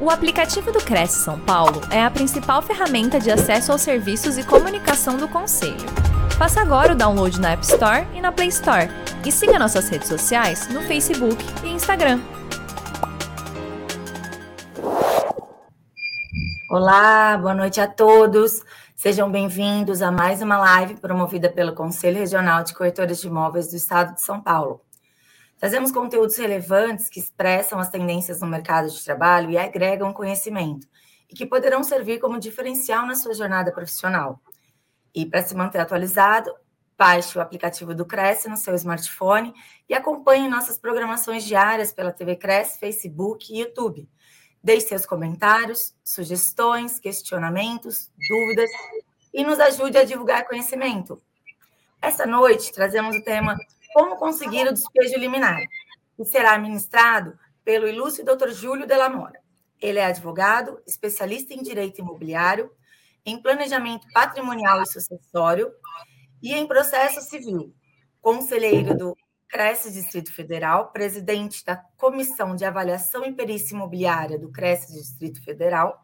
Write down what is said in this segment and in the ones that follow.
O aplicativo do Cresce São Paulo é a principal ferramenta de acesso aos serviços e comunicação do Conselho. Faça agora o download na App Store e na Play Store. E siga nossas redes sociais no Facebook e Instagram. Olá, boa noite a todos. Sejam bem-vindos a mais uma live promovida pelo Conselho Regional de Corretores de Imóveis do Estado de São Paulo. Trazemos conteúdos relevantes que expressam as tendências no mercado de trabalho e agregam conhecimento, e que poderão servir como diferencial na sua jornada profissional. E para se manter atualizado, baixe o aplicativo do Cresce no seu smartphone e acompanhe nossas programações diárias pela TV Cresce, Facebook e YouTube. Deixe seus comentários, sugestões, questionamentos, dúvidas e nos ajude a divulgar conhecimento. Esta noite trazemos o tema como conseguir o despejo liminar, que será ministrado pelo ilustre Dr. Júlio Delamora. Ele é advogado, especialista em direito imobiliário, em planejamento patrimonial e sucessório e em processo civil, conselheiro do Cresce Distrito Federal, presidente da Comissão de Avaliação e Perícia Imobiliária do Cresce Distrito Federal,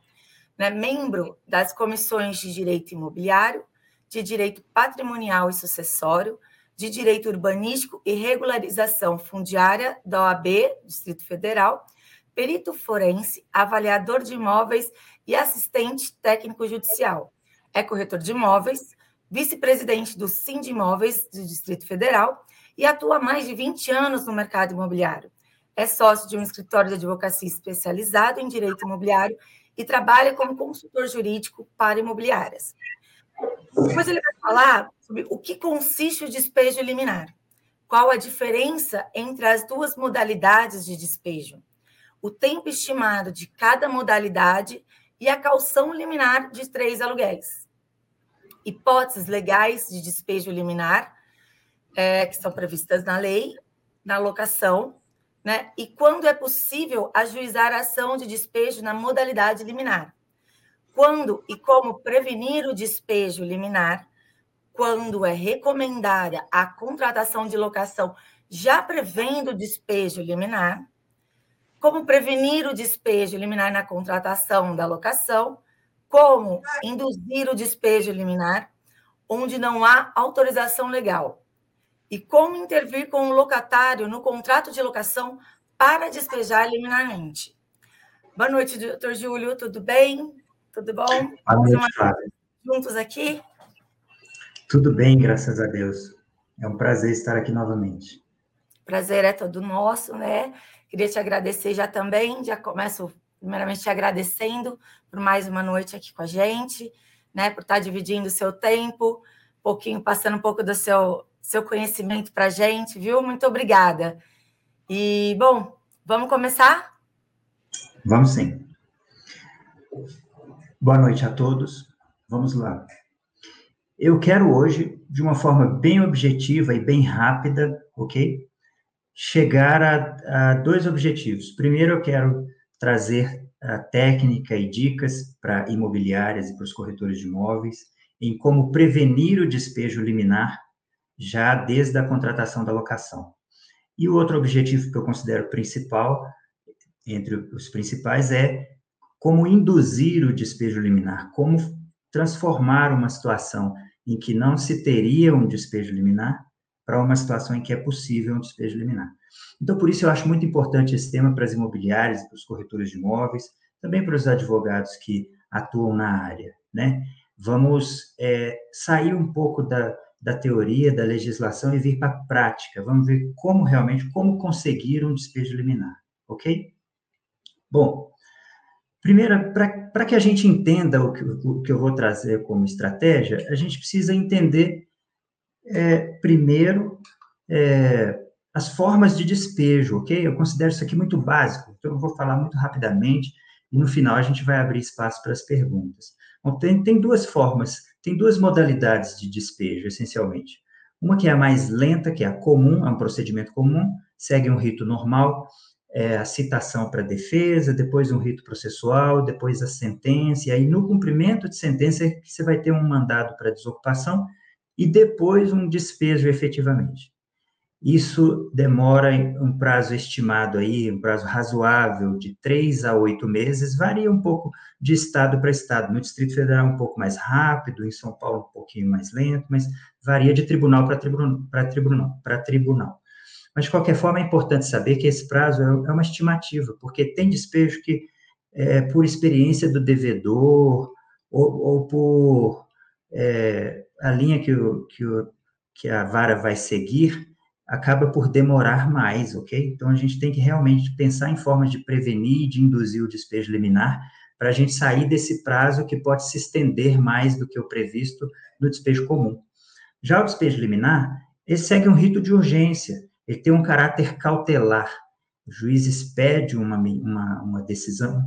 né, membro das comissões de Direito Imobiliário, de Direito Patrimonial e Sucessório, de Direito Urbanístico e Regularização Fundiária da OAB, Distrito Federal, perito forense, avaliador de imóveis e assistente técnico judicial. É corretor de imóveis, vice-presidente do Sind Imóveis do Distrito Federal e atua há mais de 20 anos no mercado imobiliário. É sócio de um escritório de advocacia especializado em direito imobiliário e trabalha como consultor jurídico para imobiliárias. Depois ele vai falar sobre o que consiste o despejo liminar. Qual a diferença entre as duas modalidades de despejo? O tempo estimado de cada modalidade e a calção liminar de três aluguéis. Hipóteses legais de despejo liminar, é, que são previstas na lei, na locação, né? E quando é possível ajuizar a ação de despejo na modalidade liminar quando e como prevenir o despejo liminar, quando é recomendada a contratação de locação já prevendo o despejo liminar, como prevenir o despejo liminar na contratação da locação, como induzir o despejo liminar onde não há autorização legal e como intervir com o locatário no contrato de locação para despejar liminarmente. Boa noite, doutor Júlio, tudo bem? Tudo bom? Boa noite, Flávia. Juntos aqui? Tudo bem, graças a Deus. É um prazer estar aqui novamente. Prazer é todo nosso, né? Queria te agradecer já também, já começo primeiramente te agradecendo por mais uma noite aqui com a gente, né? Por estar dividindo o seu tempo, um pouquinho, passando um pouco do seu, seu conhecimento para a gente, viu? Muito obrigada. E, bom, vamos começar? Vamos sim. Boa noite a todos. Vamos lá. Eu quero hoje, de uma forma bem objetiva e bem rápida, ok? Chegar a, a dois objetivos. Primeiro, eu quero trazer a técnica e dicas para imobiliárias e para os corretores de imóveis em como prevenir o despejo liminar já desde a contratação da locação. E o outro objetivo que eu considero principal, entre os principais, é como induzir o despejo liminar, como transformar uma situação em que não se teria um despejo liminar para uma situação em que é possível um despejo liminar. Então, por isso, eu acho muito importante esse tema para as imobiliárias, para os corretores de imóveis, também para os advogados que atuam na área, né? Vamos é, sair um pouco da, da teoria, da legislação e vir para a prática. Vamos ver como realmente, como conseguir um despejo liminar, ok? Bom, Primeiro, para que a gente entenda o que, o que eu vou trazer como estratégia, a gente precisa entender, é, primeiro, é, as formas de despejo, ok? Eu considero isso aqui muito básico, então eu vou falar muito rapidamente e no final a gente vai abrir espaço para as perguntas. Bom, tem, tem duas formas, tem duas modalidades de despejo, essencialmente. Uma que é a mais lenta, que é a comum, é um procedimento comum, segue um rito normal, é, a citação para defesa, depois um rito processual, depois a sentença, e aí no cumprimento de sentença você vai ter um mandado para desocupação e depois um despejo efetivamente. isso demora um prazo estimado aí, um prazo razoável de três a oito meses, varia um pouco de estado para estado. No Distrito Federal um pouco mais rápido, em São Paulo um pouquinho mais lento, mas varia de tribunal para tribunal, para tribunal, para tribunal. Mas de qualquer forma é importante saber que esse prazo é, é uma estimativa, porque tem despejo que é, por experiência do devedor ou, ou por é, a linha que, o, que, o, que a vara vai seguir, acaba por demorar mais, ok? Então, a gente tem que realmente pensar em formas de prevenir e de induzir o despejo liminar para a gente sair desse prazo que pode se estender mais do que o previsto no despejo comum. Já o despejo liminar, ele segue um rito de urgência, ele tem um caráter cautelar. Os juízes pedem uma, uma, uma decisão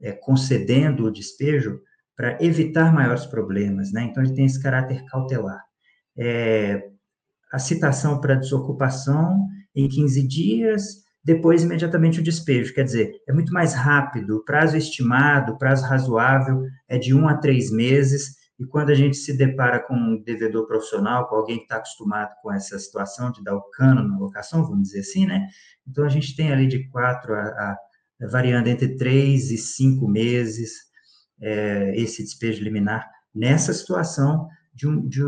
é, concedendo o despejo para evitar maiores problemas, né? Então, ele tem esse caráter cautelar. É, a citação para desocupação em 15 dias, depois imediatamente o despejo. Quer dizer, é muito mais rápido, o prazo estimado, o prazo razoável é de um a três meses, e quando a gente se depara com um devedor profissional, com alguém que está acostumado com essa situação de dar o cano na locação, vamos dizer assim, né? Então, a gente tem ali de quatro a, a variando entre três e cinco meses é, esse despejo liminar nessa situação de um, de,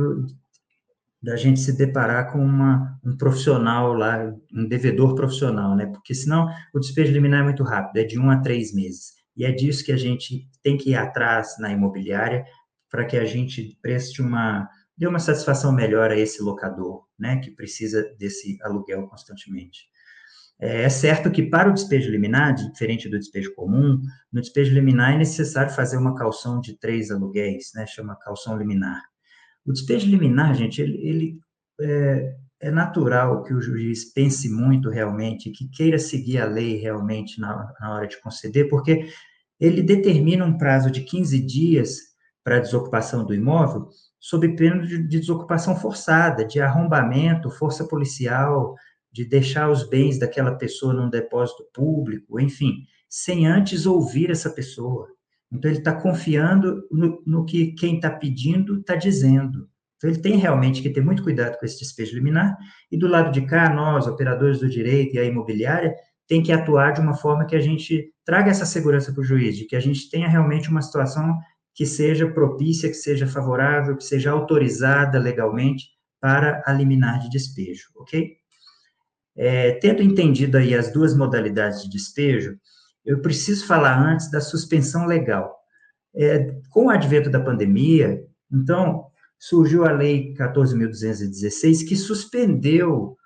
da gente se deparar com uma, um profissional lá, um devedor profissional, né? Porque senão o despejo liminar é muito rápido, é de um a três meses. E é disso que a gente tem que ir atrás na imobiliária para que a gente preste uma, dê uma satisfação melhor a esse locador, né? Que precisa desse aluguel constantemente. É, é certo que para o despejo liminar, diferente do despejo comum, no despejo liminar é necessário fazer uma calção de três aluguéis, né? Chama calção liminar. O despejo liminar, gente, ele, ele é, é, natural que o juiz pense muito realmente, que queira seguir a lei realmente na, na hora de conceder, porque ele determina um prazo de 15 dias para a desocupação do imóvel, sob pena de, de desocupação forçada, de arrombamento, força policial, de deixar os bens daquela pessoa num depósito público, enfim, sem antes ouvir essa pessoa. Então, ele está confiando no, no, que quem está pedindo está dizendo. Então, ele tem realmente que ter muito cuidado com esse despejo liminar, e do lado de cá, nós, operadores do direito e a imobiliária, tem que atuar de uma forma que a gente traga essa segurança para o juiz, de que a gente tenha realmente uma situação que seja propícia, que seja favorável, que seja autorizada legalmente para a liminar de despejo, ok? É, tendo entendido aí as duas modalidades de despejo, eu preciso falar antes da suspensão legal. É, com o advento da pandemia, então, surgiu a Lei 14.216, que suspendeu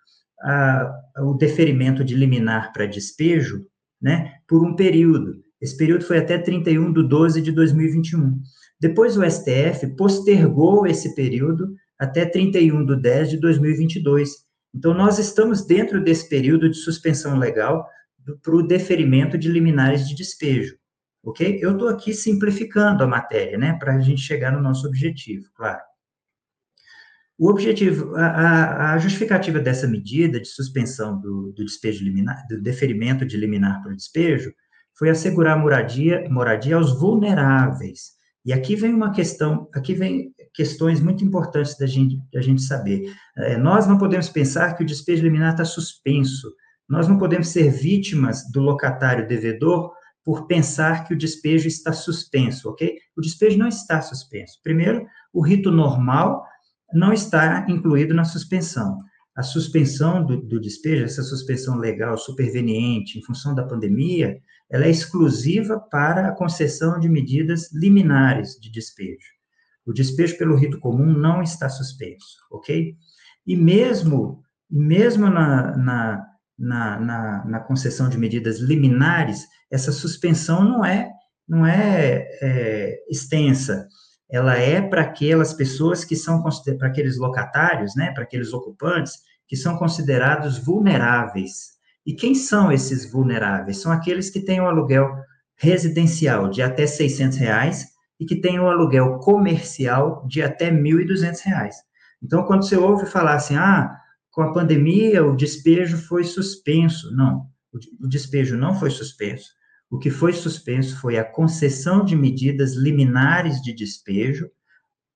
a, o deferimento de liminar para despejo, né, por um período. Esse período foi até 31 de 12 de 2021. Depois o STF postergou esse período até 31 de 10 de 2022. Então, nós estamos dentro desse período de suspensão legal para o deferimento de liminares de despejo, ok? Eu estou aqui simplificando a matéria, né, para a gente chegar no nosso objetivo, claro. O objetivo, a, a justificativa dessa medida de suspensão do, do, despejo liminar, do deferimento de liminar para o despejo, foi assegurar moradia, moradia aos vulneráveis. E aqui vem uma questão, aqui vem questões muito importantes da gente, da gente saber. É, nós não podemos pensar que o despejo liminar está suspenso, nós não podemos ser vítimas do locatário devedor por pensar que o despejo está suspenso, ok? O despejo não está suspenso. Primeiro, o rito normal não está incluído na suspensão. A suspensão do, do despejo, essa suspensão legal superveniente em função da pandemia, ela é exclusiva para a concessão de medidas liminares de despejo. O despejo pelo rito comum não está suspenso, ok? E mesmo, mesmo na, na na, na, na, concessão de medidas liminares, essa suspensão não é, não é, é extensa. Ela é para aquelas pessoas que são, para aqueles locatários, né, para aqueles ocupantes, que são considerados vulneráveis. E quem são esses vulneráveis? São aqueles que têm o aluguel residencial de até 600 reais e que têm o aluguel comercial de até 1.200 reais. Então, quando você ouve falar assim, ah, com a pandemia, o despejo foi suspenso. Não, o despejo não foi suspenso. O que foi suspenso foi a concessão de medidas liminares de despejo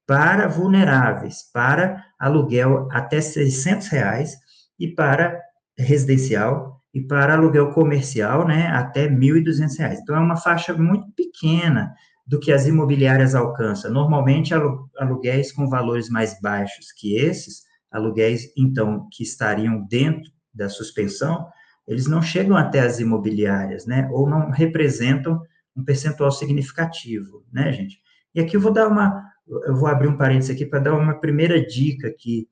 para vulneráveis, para aluguel até 600 reais e para residencial e para aluguel comercial, né, até R$ 1.200. Então, é uma faixa muito pequena do que as imobiliárias alcançam. Normalmente, aluguéis com valores mais baixos que esses, aluguéis, então, que estariam dentro da suspensão, eles não chegam até as imobiliárias, né, ou não representam um percentual significativo, né, gente? E aqui eu vou dar uma, eu vou abrir um parênteses aqui para dar uma primeira dica aqui,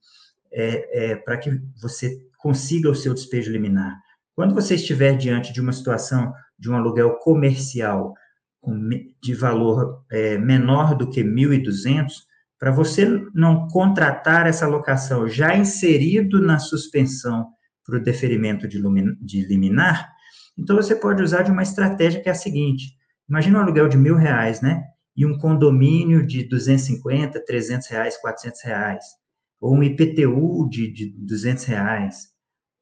é, é, para que você consiga o seu despejo liminar. Quando você estiver diante de uma situação de um aluguel comercial de valor é, menor do que 1.200, para você não contratar essa locação já inserido na suspensão para o deferimento de, de liminar, então você pode usar de uma estratégia que é a seguinte: imagina um aluguel de mil reais, né? E um condomínio de 250, 300 reais, 400 reais, ou um IPTU de, de 200 reais.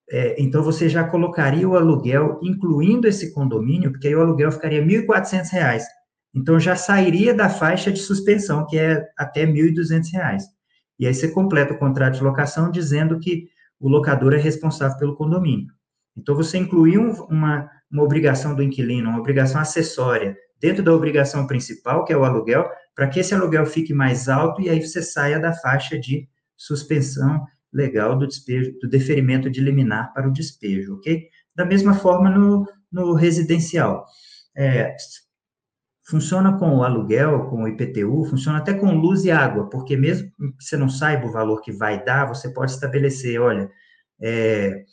É, então, você já colocaria o aluguel, incluindo esse condomínio, porque aí o aluguel ficaria R$ 1.400. Então, já sairia da faixa de suspensão, que é até R$ 1.200. E aí você completa o contrato de locação dizendo que o locador é responsável pelo condomínio. Então, você incluiu uma, uma obrigação do inquilino, uma obrigação acessória, dentro da obrigação principal, que é o aluguel, para que esse aluguel fique mais alto e aí você saia da faixa de suspensão legal do despejo, do deferimento de liminar para o despejo, ok? Da mesma forma no, no residencial. É, funciona com o aluguel, com o IPTU, funciona até com luz e água, porque mesmo que você não saiba o valor que vai dar, você pode estabelecer, olha, é,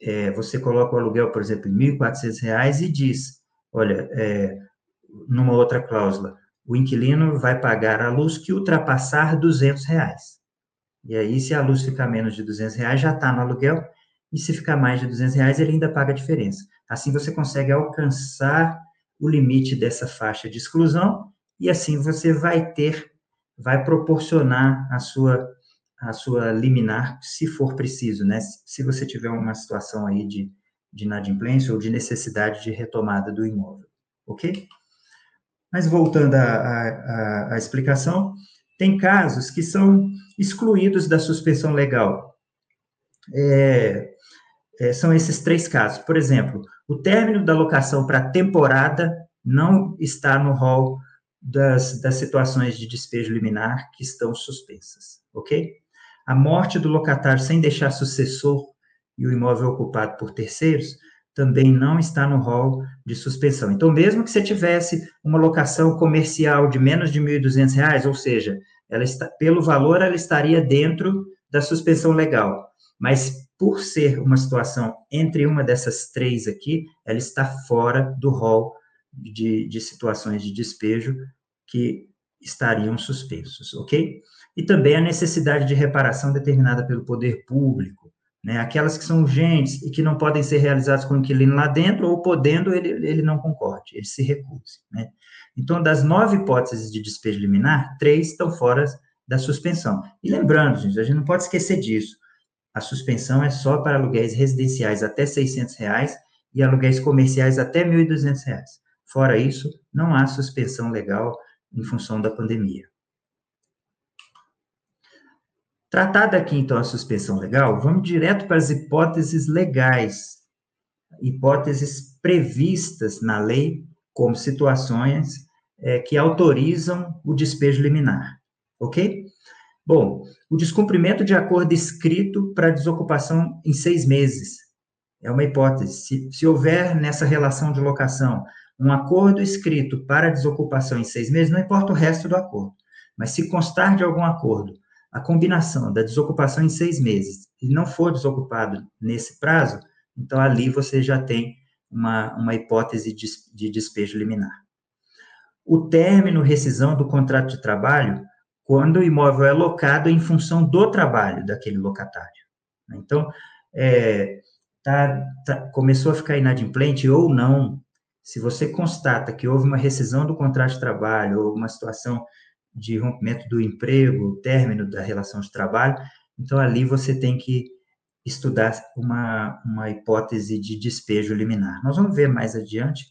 é, você coloca o aluguel, por exemplo, em R$ 1.400 e diz, olha, é, numa outra cláusula, o inquilino vai pagar a luz que ultrapassar 200 reais. E aí, se a luz ficar menos de 200 reais, já está no aluguel, e se ficar mais de 200 reais, ele ainda paga a diferença. Assim, você consegue alcançar o limite dessa faixa de exclusão, e assim você vai ter, vai proporcionar a sua, a sua liminar, se for preciso, né? Se você tiver uma situação aí de, de inadimplência ou de necessidade de retomada do imóvel, ok? Mas voltando à, explicação, tem casos que são excluídos da suspensão legal. É, é, são esses três casos. Por exemplo, o término da locação para temporada não está no rol das, das situações de despejo liminar que estão suspensas, ok? A morte do locatário sem deixar sucessor e o imóvel ocupado por terceiros também não está no rol de suspensão. Então, mesmo que você tivesse uma locação comercial de menos de R$ 1.200, ou seja, ela está, pelo valor, ela estaria dentro da suspensão legal, mas por ser uma situação entre uma dessas três aqui, ela está fora do rol de, de situações de despejo que estariam suspensos, ok? E também a necessidade de reparação determinada pelo poder público, né? Aquelas que são urgentes e que não podem ser realizadas com o inquilino lá dentro, ou podendo, ele, ele não concorde, ele se recuse, né? Então, das nove hipóteses de despejo liminar, três estão fora da suspensão. E lembrando, gente, a gente não pode esquecer disso. A suspensão é só para aluguéis residenciais até 600 reais e aluguéis comerciais até 1.200 reais. Fora isso, não há suspensão legal em função da pandemia. Tratada aqui, então, a suspensão legal, vamos direto para as hipóteses legais, hipóteses previstas na lei como situações é, que autorizam o despejo liminar, ok? Bom, o descumprimento de acordo escrito para desocupação em seis meses é uma hipótese. Se, se houver nessa relação de locação um acordo escrito para desocupação em seis meses, não importa o resto do acordo, mas se constar de algum acordo a combinação da desocupação em seis meses e não for desocupado nesse prazo, então ali você já tem uma, uma hipótese de, de despejo liminar. O término, rescisão do contrato de trabalho, quando o imóvel é locado em função do trabalho daquele locatário. Então, é, tá, tá, começou a ficar inadimplente ou não, se você constata que houve uma rescisão do contrato de trabalho ou uma situação de rompimento do emprego, término da relação de trabalho, então ali você tem que estudar uma, uma hipótese de despejo liminar. Nós vamos ver mais adiante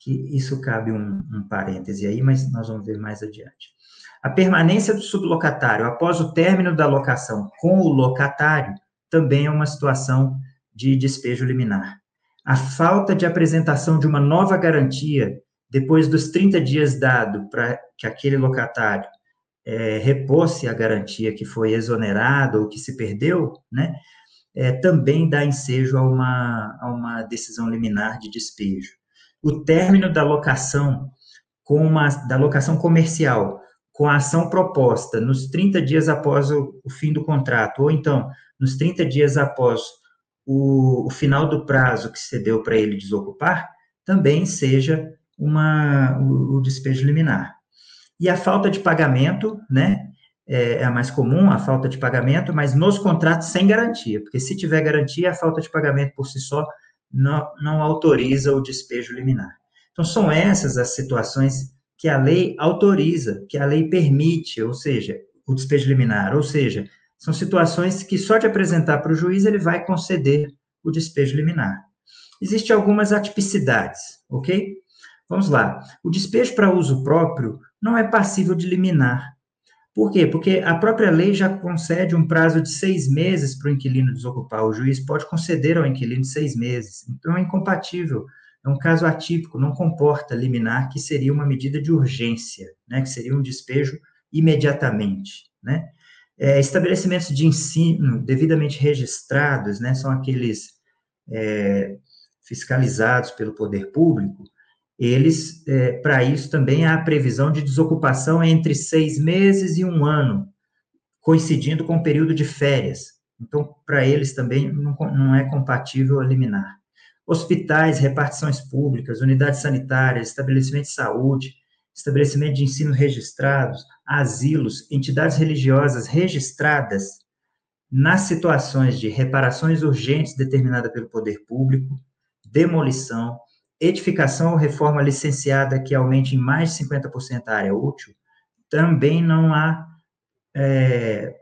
que isso cabe um, um parêntese aí, mas nós vamos ver mais adiante. A permanência do sublocatário após o término da locação com o locatário também é uma situação de despejo liminar. A falta de apresentação de uma nova garantia depois dos 30 dias dado para que aquele locatário é, a garantia que foi exonerada ou que se perdeu, né, é, também dá ensejo a uma, a uma decisão liminar de despejo. O término da locação com uma, da locação comercial com a ação proposta nos 30 dias após o, o fim do contrato, ou então nos 30 dias após o, o final do prazo que se deu para ele desocupar, também seja uma, o, o despejo liminar. E a falta de pagamento, né, é, é a mais comum, a falta de pagamento, mas nos contratos sem garantia, porque se tiver garantia, a falta de pagamento por si só não, não autoriza o despejo liminar. Então, são essas as situações que a lei autoriza, que a lei permite, ou seja, o despejo liminar, ou seja, são situações que só de apresentar para o juiz ele vai conceder o despejo liminar. Existem algumas atipicidades, ok? Vamos lá. O despejo para uso próprio não é passível de liminar. Por quê? Porque a própria lei já concede um prazo de seis meses para o inquilino desocupar. O juiz pode conceder ao inquilino seis meses. Então, é incompatível. É um caso atípico, não comporta liminar, que seria uma medida de urgência, né? que seria um despejo imediatamente. Né? É, estabelecimentos de ensino devidamente registrados, né? são aqueles é, fiscalizados pelo poder público, eles, é, para isso também há a previsão de desocupação entre seis meses e um ano, coincidindo com o período de férias. Então, para eles também não, não é compatível eliminar. Hospitais, repartições públicas, unidades sanitárias, estabelecimentos de saúde, estabelecimentos de ensino registrados, asilos, entidades religiosas registradas nas situações de reparações urgentes determinada pelo poder público, demolição, edificação ou reforma licenciada que aumente em mais de 50% a área útil, também não há é,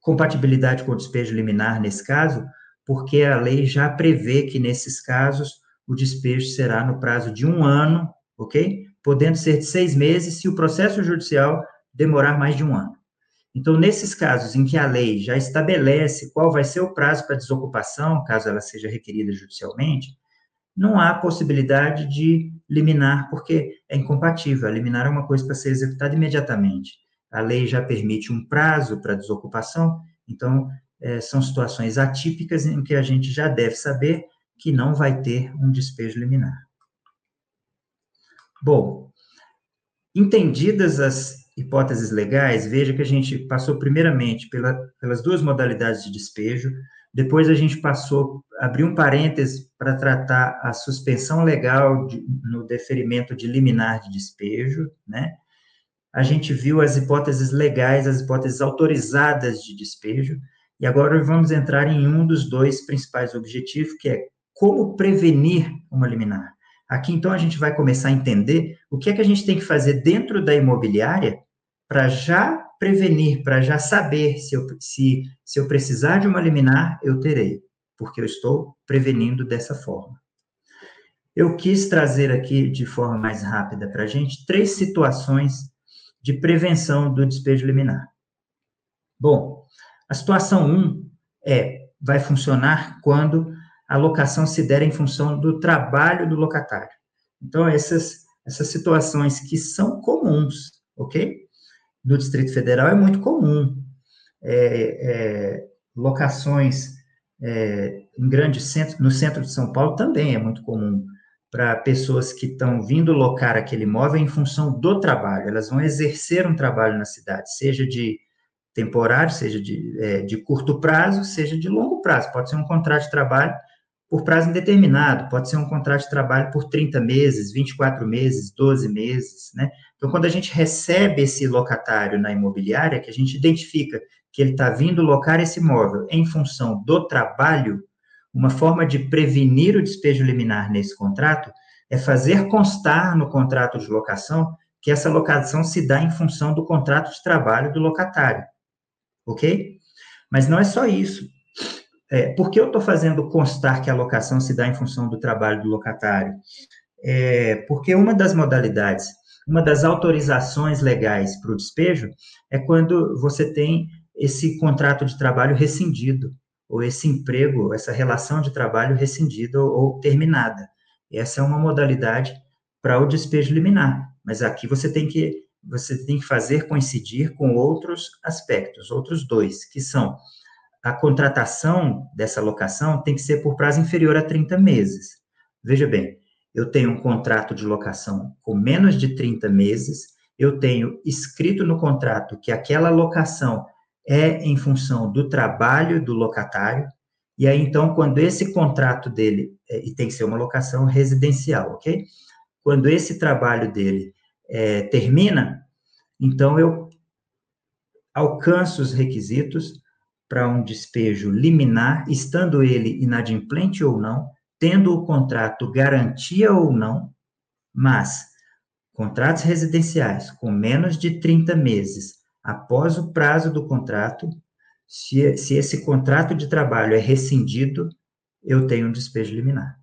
compatibilidade com o despejo liminar nesse caso, porque a lei já prevê que nesses casos o despejo será no prazo de um ano, ok? Podendo ser de seis meses se o processo judicial demorar mais de um ano. Então, nesses casos em que a lei já estabelece qual vai ser o prazo para desocupação, caso ela seja requerida judicialmente, não há possibilidade de liminar, porque é incompatível. A liminar é uma coisa para ser executada imediatamente. A lei já permite um prazo para desocupação, então é, são situações atípicas em que a gente já deve saber que não vai ter um despejo liminar. Bom, entendidas as hipóteses legais, veja que a gente passou primeiramente pela, pelas duas modalidades de despejo, depois a gente passou, abriu um parêntese para tratar a suspensão legal de, no deferimento de liminar de despejo, né? A gente viu as hipóteses legais, as hipóteses autorizadas de despejo, e agora vamos entrar em um dos dois principais objetivos, que é como prevenir uma liminar. Aqui, então, a gente vai começar a entender o que é que a gente tem que fazer dentro da imobiliária para já prevenir, para já saber se eu, se, se eu precisar de uma liminar, eu terei, porque eu estou prevenindo dessa forma. Eu quis trazer aqui, de forma mais rápida para a gente, três situações de prevenção do despejo liminar. Bom, a situação 1 um é, vai funcionar quando a locação se der em função do trabalho do locatário. Então, essas, essas situações que são comuns, ok? No Distrito Federal é muito comum. É, é, locações é, em grandes centros, no centro de São Paulo também é muito comum para pessoas que estão vindo locar aquele imóvel em função do trabalho. Elas vão exercer um trabalho na cidade, seja de temporário, seja de, é, de curto prazo, seja de longo prazo. Pode ser um contrato de trabalho por prazo indeterminado, pode ser um contrato de trabalho por 30 meses, 24 meses, 12 meses, né? Então, quando a gente recebe esse locatário na imobiliária, que a gente identifica que ele está vindo locar esse imóvel em função do trabalho, uma forma de prevenir o despejo liminar nesse contrato é fazer constar no contrato de locação que essa locação se dá em função do contrato de trabalho do locatário, ok? Mas não é só isso. É, por que eu estou fazendo constar que a locação se dá em função do trabalho do locatário? É, porque uma das modalidades, uma das autorizações legais para o despejo é quando você tem esse contrato de trabalho rescindido, ou esse emprego, essa relação de trabalho rescindida ou, ou terminada. Essa é uma modalidade para o despejo liminar, mas aqui você tem que você tem que fazer coincidir com outros aspectos, outros dois, que são a contratação dessa locação tem que ser por prazo inferior a 30 meses. Veja bem, eu tenho um contrato de locação com menos de 30 meses, eu tenho escrito no contrato que aquela locação é em função do trabalho do locatário, e aí então, quando esse contrato dele, é, e tem que ser uma locação residencial, ok? Quando esse trabalho dele é, termina, então eu alcanço os requisitos para um despejo liminar, estando ele inadimplente ou não, tendo o contrato garantia ou não, mas contratos residenciais com menos de 30 meses após o prazo do contrato, se, se esse contrato de trabalho é rescindido, eu tenho um despejo liminar.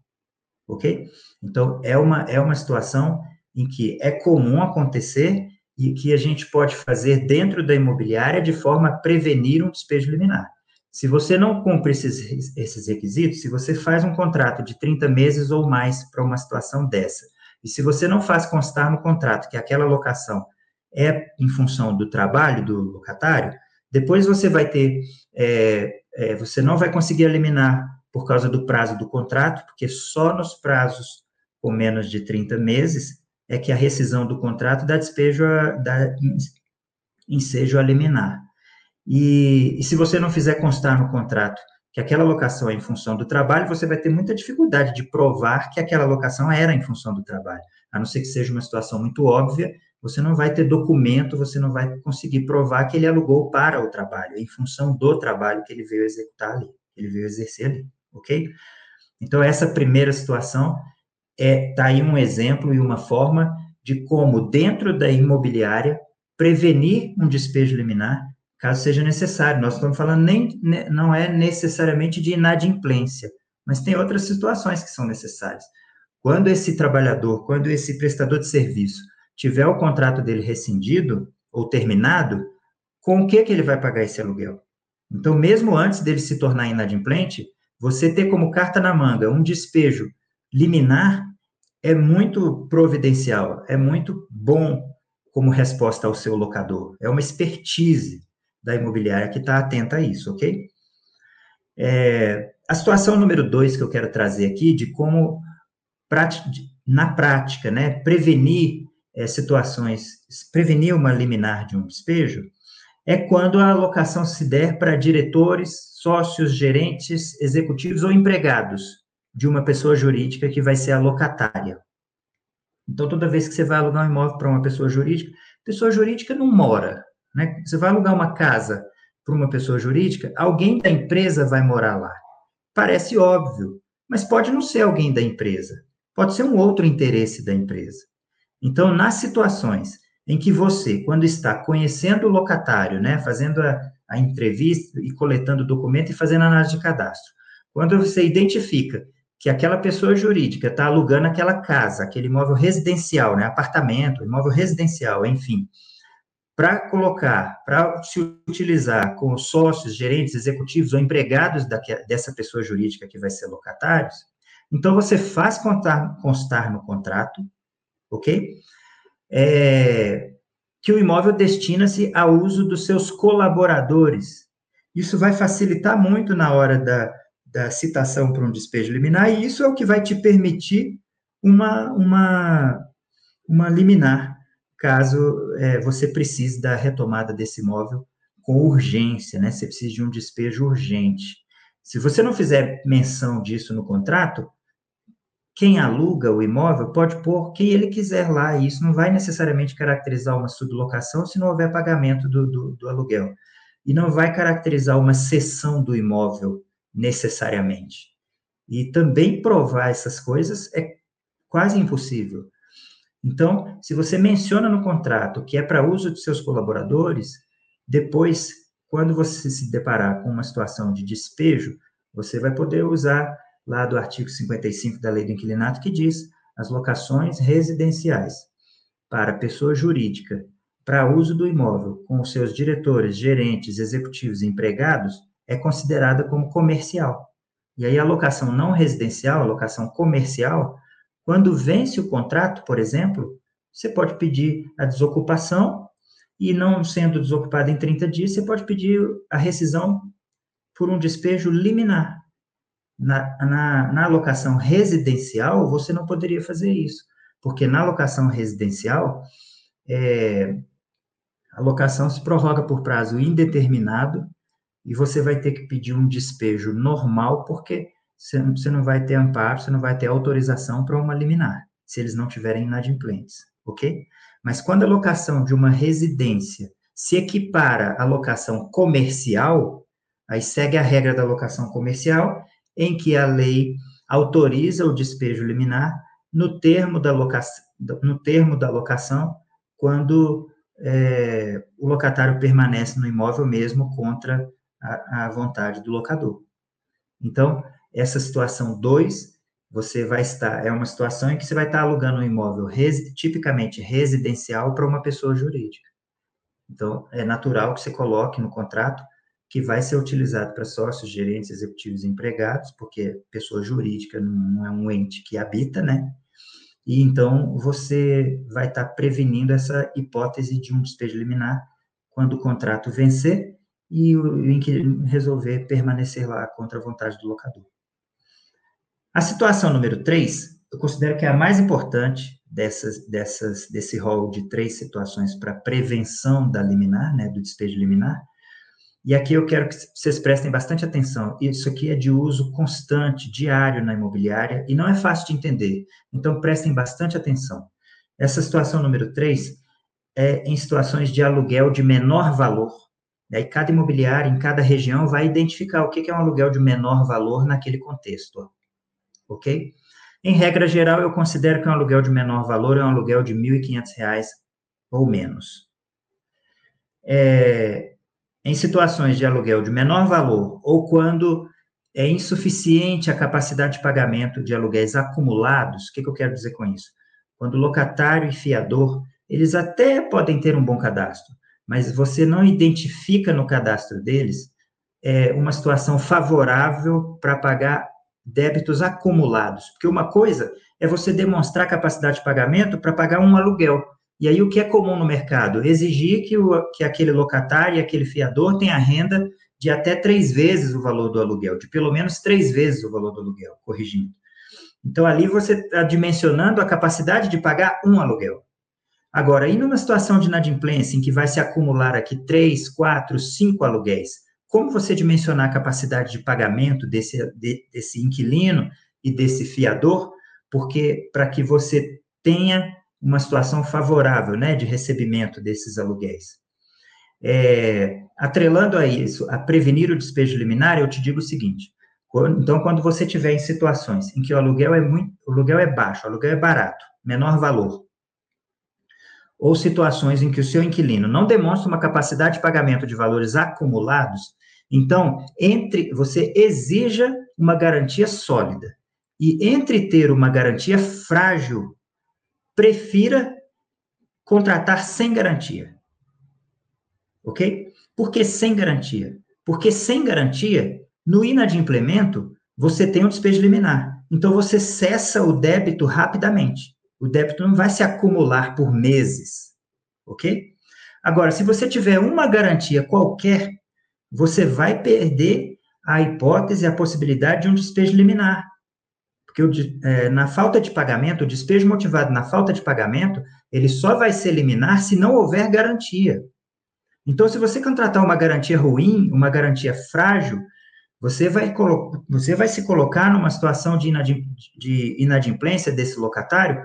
Ok? Então, é uma, é uma situação em que é comum acontecer e que a gente pode fazer dentro da imobiliária de forma a prevenir um despejo liminar. Se você não cumpre esses, esses requisitos, se você faz um contrato de 30 meses ou mais para uma situação dessa, e se você não faz constar no contrato que aquela locação é em função do trabalho do locatário, depois você vai ter, é, é, você não vai conseguir eliminar por causa do prazo do contrato, porque só nos prazos com menos de 30 meses é que a rescisão do contrato dá despejo, a, dá ensejo a liminar. E, e se você não fizer constar no contrato que aquela locação é em função do trabalho, você vai ter muita dificuldade de provar que aquela locação era em função do trabalho. A não ser que seja uma situação muito óbvia, você não vai ter documento, você não vai conseguir provar que ele alugou para o trabalho, em função do trabalho que ele veio executar ali, que ele veio exercer ali, ok? Então, essa primeira situação é tá aí um exemplo e uma forma de como, dentro da imobiliária, prevenir um despejo liminar caso seja necessário. Nós estamos falando nem né, não é necessariamente de inadimplência, mas tem outras situações que são necessárias. Quando esse trabalhador, quando esse prestador de serviço tiver o contrato dele rescindido ou terminado, com o que que ele vai pagar esse aluguel? Então, mesmo antes dele se tornar inadimplente, você ter como carta na manga um despejo liminar é muito providencial, é muito bom como resposta ao seu locador. É uma expertise da imobiliária que está atenta a isso, ok? É, a situação número dois que eu quero trazer aqui, de como, na prática, né, prevenir é, situações, prevenir uma liminar de um despejo, é quando a alocação se der para diretores, sócios, gerentes, executivos ou empregados de uma pessoa jurídica que vai ser a locatária. Então, toda vez que você vai alugar um imóvel para uma pessoa jurídica, pessoa jurídica não mora, né? Você vai alugar uma casa para uma pessoa jurídica, alguém da empresa vai morar lá. Parece óbvio, mas pode não ser alguém da empresa. Pode ser um outro interesse da empresa. Então, nas situações em que você, quando está conhecendo o locatário, né, fazendo a, a entrevista e coletando documento e fazendo análise de cadastro, quando você identifica que aquela pessoa jurídica está alugando aquela casa, aquele imóvel residencial, né, apartamento, imóvel residencial, enfim, para colocar, para se utilizar com os sócios, gerentes, executivos ou empregados dessa pessoa jurídica que vai ser locatários, então você faz constar, constar no contrato, ok? É, que o imóvel destina-se ao uso dos seus colaboradores. Isso vai facilitar muito na hora da, da citação para um despejo liminar, e isso é o que vai te permitir uma, uma, uma liminar caso é, você precise da retomada desse imóvel com urgência, né? Você precisa de um despejo urgente. Se você não fizer menção disso no contrato, quem aluga o imóvel pode pôr quem ele quiser lá, e isso não vai necessariamente caracterizar uma sublocação se não houver pagamento do, do, do aluguel. E não vai caracterizar uma cessão do imóvel necessariamente. E também provar essas coisas é quase impossível. Então, se você menciona no contrato que é para uso de seus colaboradores, depois, quando você se deparar com uma situação de despejo, você vai poder usar lá do artigo 55 da Lei do Inquilinato, que diz as locações residenciais para pessoa jurídica para uso do imóvel com os seus diretores, gerentes, executivos e empregados é considerada como comercial. E aí a locação não residencial, a locação comercial, quando vence o contrato, por exemplo, você pode pedir a desocupação e não sendo desocupado em 30 dias, você pode pedir a rescisão por um despejo liminar. Na, na, na locação residencial, você não poderia fazer isso, porque na locação residencial, é, a locação se prorroga por prazo indeterminado e você vai ter que pedir um despejo normal, porque você não vai ter amparo, você não vai ter autorização para uma liminar, se eles não tiverem inadimplentes, ok? Mas quando a locação de uma residência se equipara à locação comercial, aí segue a regra da locação comercial, em que a lei autoriza o despejo liminar no termo da locação, no termo da locação quando é, o locatário permanece no imóvel mesmo contra a vontade do locador. Então, essa situação 2, você vai estar, é uma situação em que você vai estar alugando um imóvel res, tipicamente residencial para uma pessoa jurídica. Então, é natural que você coloque no contrato que vai ser utilizado para sócios, gerentes, executivos e empregados, porque pessoa jurídica não é um ente que habita, né? E então você vai estar prevenindo essa hipótese de um despejo liminar quando o contrato vencer e o inquilino resolver permanecer lá contra a vontade do locador. A situação número 3, eu considero que é a mais importante dessas, dessas, desse rol de três situações para prevenção da liminar, né, do despejo liminar, e aqui eu quero que vocês prestem bastante atenção. Isso aqui é de uso constante, diário na imobiliária, e não é fácil de entender. Então, prestem bastante atenção. Essa situação número 3 é em situações de aluguel de menor valor. E aí, cada imobiliária, em cada região, vai identificar o que é um aluguel de menor valor naquele contexto. Ok? Em regra geral, eu considero que um aluguel de menor valor é um aluguel de R$ 1.500 ou menos. É, em situações de aluguel de menor valor ou quando é insuficiente a capacidade de pagamento de aluguéis acumulados, o que, que eu quero dizer com isso? Quando locatário e fiador, eles até podem ter um bom cadastro, mas você não identifica no cadastro deles é, uma situação favorável para pagar débitos acumulados. Porque uma coisa é você demonstrar capacidade de pagamento para pagar um aluguel, e aí, o que é comum no mercado? Exigir que, o, que aquele locatário e aquele fiador tenha renda de até três vezes o valor do aluguel, de pelo menos três vezes o valor do aluguel, corrigindo. Então, ali você está dimensionando a capacidade de pagar um aluguel. Agora, e numa situação de inadimplência, em que vai se acumular aqui três, quatro, cinco aluguéis, como você dimensionar a capacidade de pagamento desse, de, desse inquilino e desse fiador? Porque para que você tenha uma situação favorável né, de recebimento desses aluguéis. É, atrelando a isso, a prevenir o despejo liminar, eu te digo o seguinte: quando, então, quando você tiver em situações em que o aluguel é muito, o aluguel é baixo, o aluguel é barato, menor valor, ou situações em que o seu inquilino não demonstra uma capacidade de pagamento de valores acumulados, então, entre você exija uma garantia sólida. E entre ter uma garantia frágil prefira contratar sem garantia. Ok? Por que sem garantia? Porque sem garantia, no inadimplemento, você tem um despejo liminar. Então, você cessa o débito rapidamente. O débito não vai se acumular por meses. Ok? Agora, se você tiver uma garantia qualquer, você vai perder a hipótese, a possibilidade de um despejo liminar. Porque o, é, na falta de pagamento, o despejo motivado na falta de pagamento, ele só vai se eliminar se não houver garantia. Então, se você contratar uma garantia ruim, uma garantia frágil, você vai, você vai se colocar numa situação de, de inadimplência desse locatário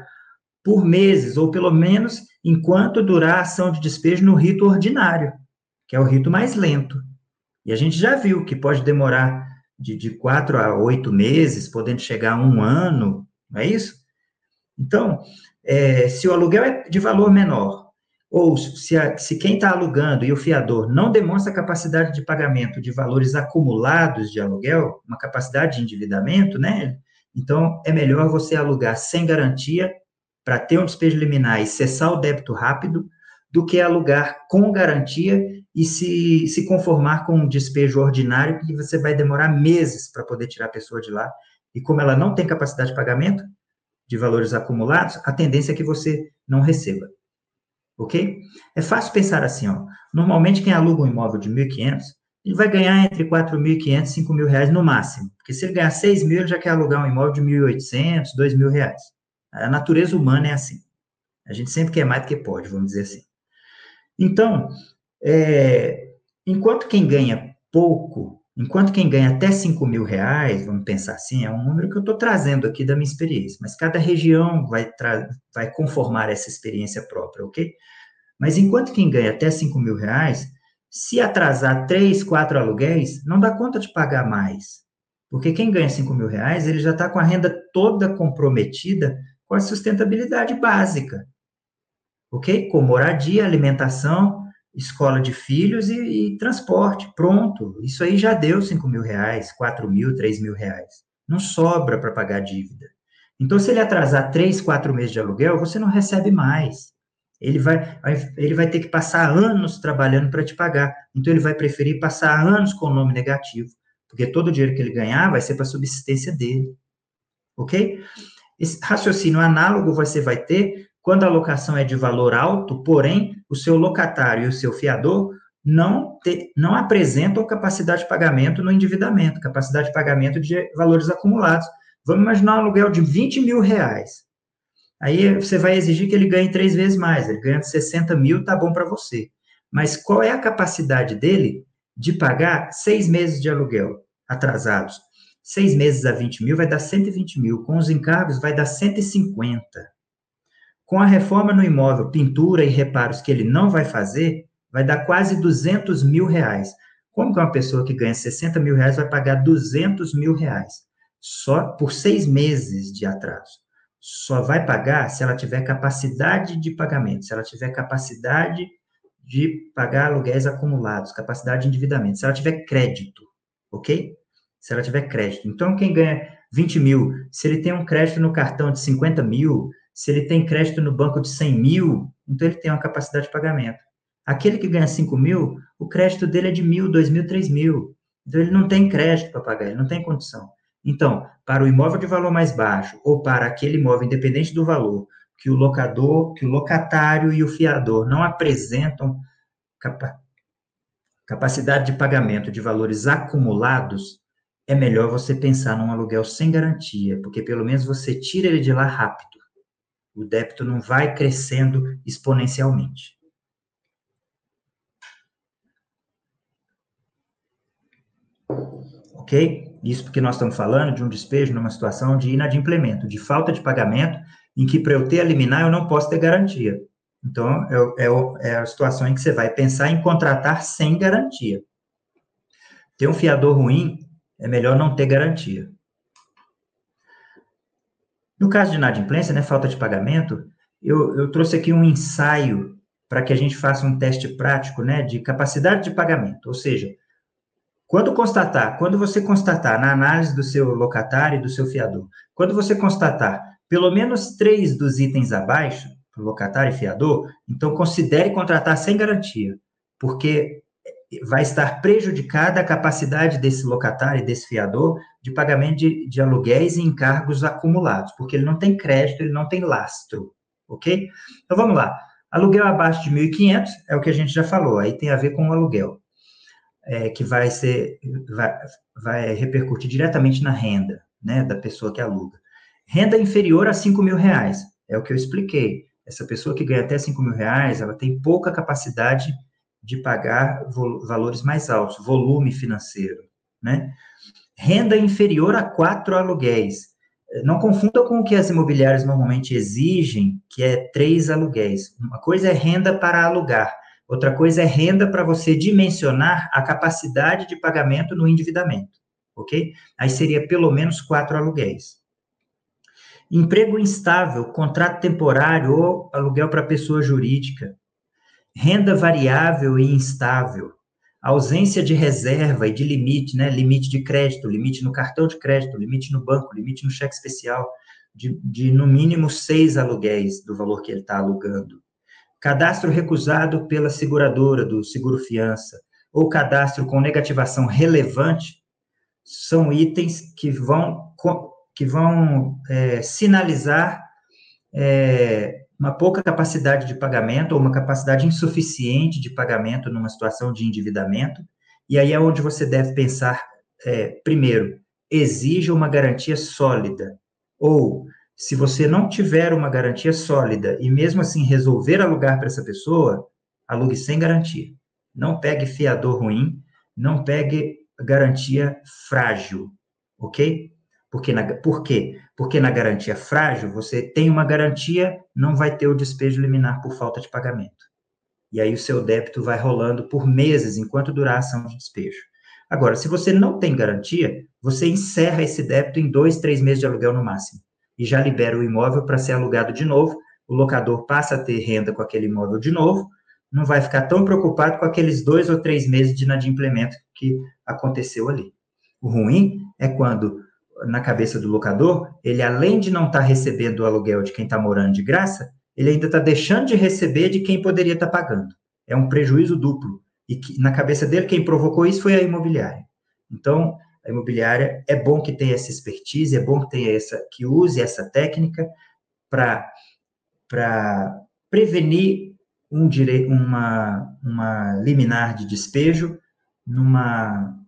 por meses, ou pelo menos enquanto durar a ação de despejo no rito ordinário, que é o rito mais lento. E a gente já viu que pode demorar de, de quatro a oito meses, podendo chegar a um ano, não é isso? Então, é, se o aluguel é de valor menor, ou se, a, se quem está alugando e o fiador não demonstra capacidade de pagamento de valores acumulados de aluguel, uma capacidade de endividamento, né? Então, é melhor você alugar sem garantia para ter um despejo liminar e cessar o débito rápido do que alugar com garantia e se, se conformar com um despejo ordinário, que você vai demorar meses para poder tirar a pessoa de lá. E como ela não tem capacidade de pagamento de valores acumulados, a tendência é que você não receba. Ok? É fácil pensar assim, ó. Normalmente, quem aluga um imóvel de 1.500, ele vai ganhar entre 4.500 e 5.000 reais no máximo. Porque se ele ganhar 6 mil, ele já quer alugar um imóvel de 1.800, 2.000 reais. A natureza humana é assim. A gente sempre quer mais do que pode, vamos dizer assim. Então, é, enquanto quem ganha pouco, enquanto quem ganha até 5 mil reais, vamos pensar assim, é um número que eu estou trazendo aqui da minha experiência, mas cada região vai, vai conformar essa experiência própria, ok? Mas enquanto quem ganha até 5 mil reais, se atrasar três, quatro aluguéis, não dá conta de pagar mais. Porque quem ganha 5 mil reais, ele já está com a renda toda comprometida com a sustentabilidade básica. Ok? Com moradia, alimentação, escola de filhos e, e transporte. Pronto. Isso aí já deu 5 mil reais, 4 mil, 3 mil reais. Não sobra para pagar dívida. Então, se ele atrasar três, quatro meses de aluguel, você não recebe mais. Ele vai, ele vai ter que passar anos trabalhando para te pagar. Então, ele vai preferir passar anos com o nome negativo, porque todo o dinheiro que ele ganhar vai ser para a subsistência dele. Ok? Esse raciocínio análogo você vai ter quando a locação é de valor alto, porém, o seu locatário e o seu fiador não, te, não apresentam capacidade de pagamento no endividamento, capacidade de pagamento de valores acumulados. Vamos imaginar um aluguel de 20 mil reais. Aí você vai exigir que ele ganhe três vezes mais. Ele ganha 60 mil, tá bom para você. Mas qual é a capacidade dele de pagar seis meses de aluguel atrasados? Seis meses a 20 mil vai dar 120 mil. Com os encargos vai dar 150. Com a reforma no imóvel, pintura e reparos que ele não vai fazer, vai dar quase 200 mil reais. Como que uma pessoa que ganha 60 mil reais vai pagar 200 mil reais? Só por seis meses de atraso só vai pagar se ela tiver capacidade de pagamento, se ela tiver capacidade de pagar aluguéis acumulados, capacidade de endividamento, se ela tiver crédito, ok? Se ela tiver crédito. Então, quem ganha 20 mil, se ele tem um crédito no cartão de 50 mil, se ele tem crédito no banco de 100 mil, então ele tem uma capacidade de pagamento. Aquele que ganha 5 mil, o crédito dele é de mil, dois mil, três mil. Então, ele não tem crédito para pagar, ele não tem condição. Então, para o imóvel de valor mais baixo ou para aquele imóvel independente do valor que o locador, que o locatário e o fiador não apresentam capa capacidade de pagamento de valores acumulados, é melhor você pensar num aluguel sem garantia, porque pelo menos você tira ele de lá rápido. O débito não vai crescendo exponencialmente. Ok? Isso porque nós estamos falando de um despejo numa situação de inadimplemento, de falta de pagamento, em que para eu ter a liminar eu não posso ter garantia. Então, é, é, é a situação em que você vai pensar em contratar sem garantia. Ter um fiador ruim é melhor não ter garantia. No caso de inadimplência, né, falta de pagamento, eu, eu trouxe aqui um ensaio para que a gente faça um teste prático né, de capacidade de pagamento. Ou seja, quando constatar, quando você constatar na análise do seu locatário e do seu fiador, quando você constatar pelo menos três dos itens abaixo, locatário e fiador, então considere contratar sem garantia, porque vai estar prejudicada a capacidade desse locatário desse fiador de pagamento de, de aluguéis e encargos acumulados, porque ele não tem crédito, ele não tem lastro, ok? Então vamos lá. Aluguel abaixo de 1.500 é o que a gente já falou, aí tem a ver com o aluguel é, que vai ser, vai, vai repercutir diretamente na renda, né, da pessoa que aluga. Renda inferior a 5 mil reais, é o que eu expliquei. Essa pessoa que ganha até 5 mil reais, ela tem pouca capacidade de pagar valores mais altos, volume financeiro, né? Renda inferior a quatro aluguéis. Não confunda com o que as imobiliárias normalmente exigem, que é três aluguéis. Uma coisa é renda para alugar, Outra coisa é renda para você dimensionar a capacidade de pagamento no endividamento, ok? Aí seria pelo menos quatro aluguéis. Emprego instável, contrato temporário ou aluguel para pessoa jurídica. Renda variável e instável. Ausência de reserva e de limite, né? Limite de crédito, limite no cartão de crédito, limite no banco, limite no cheque especial, de, de no mínimo seis aluguéis do valor que ele está alugando cadastro recusado pela seguradora do seguro fiança, ou cadastro com negativação relevante, são itens que vão, que vão é, sinalizar é, uma pouca capacidade de pagamento ou uma capacidade insuficiente de pagamento numa situação de endividamento, e aí é onde você deve pensar, é, primeiro, exija uma garantia sólida, ou se você não tiver uma garantia sólida e mesmo assim resolver alugar para essa pessoa, alugue sem garantia. Não pegue fiador ruim, não pegue garantia frágil, ok? Porque na, por quê? Porque na garantia frágil, você tem uma garantia, não vai ter o despejo liminar por falta de pagamento. E aí o seu débito vai rolando por meses, enquanto durar a ação de despejo. Agora, se você não tem garantia, você encerra esse débito em dois, três meses de aluguel no máximo e já libera o imóvel para ser alugado de novo, o locador passa a ter renda com aquele imóvel de novo, não vai ficar tão preocupado com aqueles dois ou três meses de inadimplemento que aconteceu ali. O ruim é quando, na cabeça do locador, ele, além de não estar tá recebendo o aluguel de quem está morando de graça, ele ainda está deixando de receber de quem poderia estar tá pagando. É um prejuízo duplo. E que, na cabeça dele, quem provocou isso foi a imobiliária. Então, a imobiliária, é bom que tenha essa expertise, é bom que tenha essa, que use essa técnica para prevenir um direito, uma, uma liminar de despejo numa,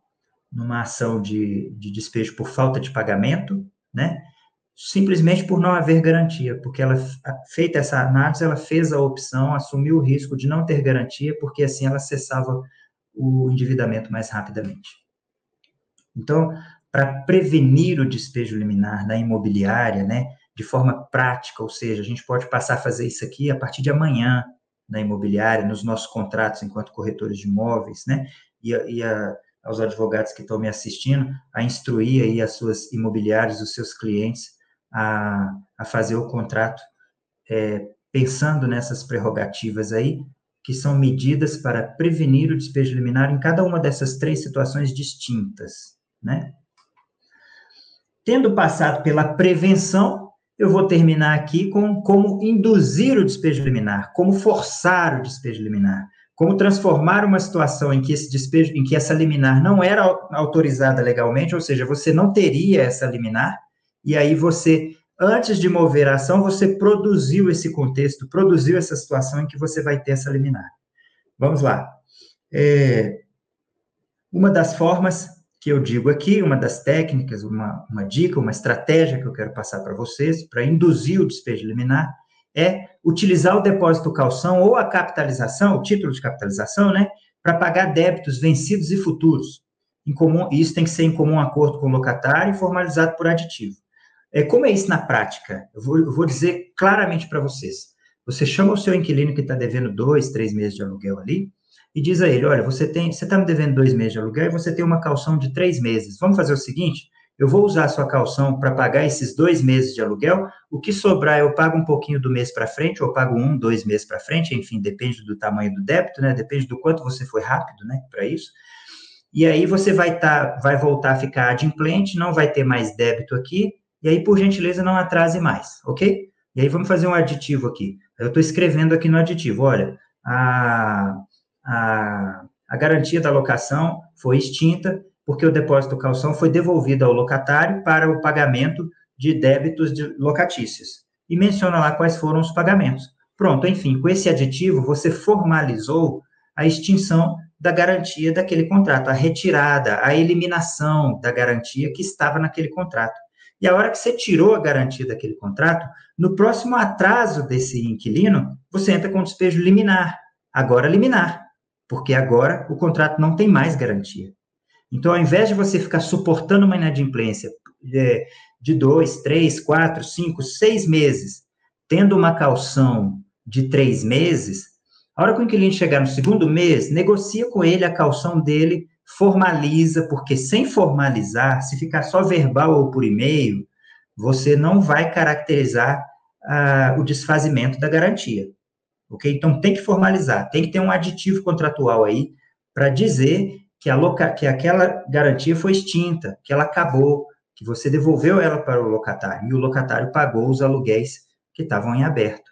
numa ação de, de despejo por falta de pagamento, né? Simplesmente por não haver garantia, porque ela, feita essa análise, ela fez a opção, assumiu o risco de não ter garantia, porque assim ela cessava o endividamento mais rapidamente. Então, para prevenir o despejo liminar na imobiliária, né, de forma prática, ou seja, a gente pode passar a fazer isso aqui a partir de amanhã na imobiliária, nos nossos contratos enquanto corretores de imóveis, né, e, a, e a, aos advogados que estão me assistindo, a instruir aí as suas imobiliárias, os seus clientes, a, a fazer o contrato é, pensando nessas prerrogativas aí, que são medidas para prevenir o despejo liminar em cada uma dessas três situações distintas né? Tendo passado pela prevenção, eu vou terminar aqui com como induzir o despejo liminar, como forçar o despejo liminar, como transformar uma situação em que esse despejo, em que essa liminar não era autorizada legalmente, ou seja, você não teria essa liminar, e aí você, antes de mover a ação, você produziu esse contexto, produziu essa situação em que você vai ter essa liminar. Vamos lá. É, uma das formas que eu digo aqui, uma das técnicas, uma, uma dica, uma estratégia que eu quero passar para vocês, para induzir o despejo liminar, é utilizar o depósito calção ou a capitalização, o título de capitalização, né, para pagar débitos vencidos e futuros. Em comum, isso tem que ser em comum acordo com o locatário e formalizado por aditivo. É, como é isso na prática? Eu vou, eu vou dizer claramente para vocês. Você chama o seu inquilino que está devendo dois, três meses de aluguel ali, e diz a ele: olha, você tem, você está me devendo dois meses de aluguel e você tem uma calção de três meses. Vamos fazer o seguinte: eu vou usar a sua calção para pagar esses dois meses de aluguel. O que sobrar, eu pago um pouquinho do mês para frente, ou pago um, dois meses para frente, enfim, depende do tamanho do débito, né? Depende do quanto você foi rápido, né? Para isso. E aí você vai tá, vai voltar a ficar adimplente, não vai ter mais débito aqui, e aí, por gentileza, não atrase mais, ok? E aí vamos fazer um aditivo aqui. Eu estou escrevendo aqui no aditivo, olha, a a, a garantia da locação foi extinta porque o depósito calção foi devolvido ao locatário para o pagamento de débitos de locatícios. E menciona lá quais foram os pagamentos. Pronto, enfim, com esse aditivo, você formalizou a extinção da garantia daquele contrato, a retirada, a eliminação da garantia que estava naquele contrato. E a hora que você tirou a garantia daquele contrato, no próximo atraso desse inquilino, você entra com despejo liminar, agora liminar porque agora o contrato não tem mais garantia. Então, ao invés de você ficar suportando uma inadimplência é, de dois, três, quatro, cinco, seis meses, tendo uma calção de três meses, a hora que o inquilino chegar no segundo mês, negocia com ele a calção dele, formaliza, porque sem formalizar, se ficar só verbal ou por e-mail, você não vai caracterizar ah, o desfazimento da garantia ok? Então, tem que formalizar, tem que ter um aditivo contratual aí para dizer que, a loca, que aquela garantia foi extinta, que ela acabou, que você devolveu ela para o locatário, e o locatário pagou os aluguéis que estavam em aberto.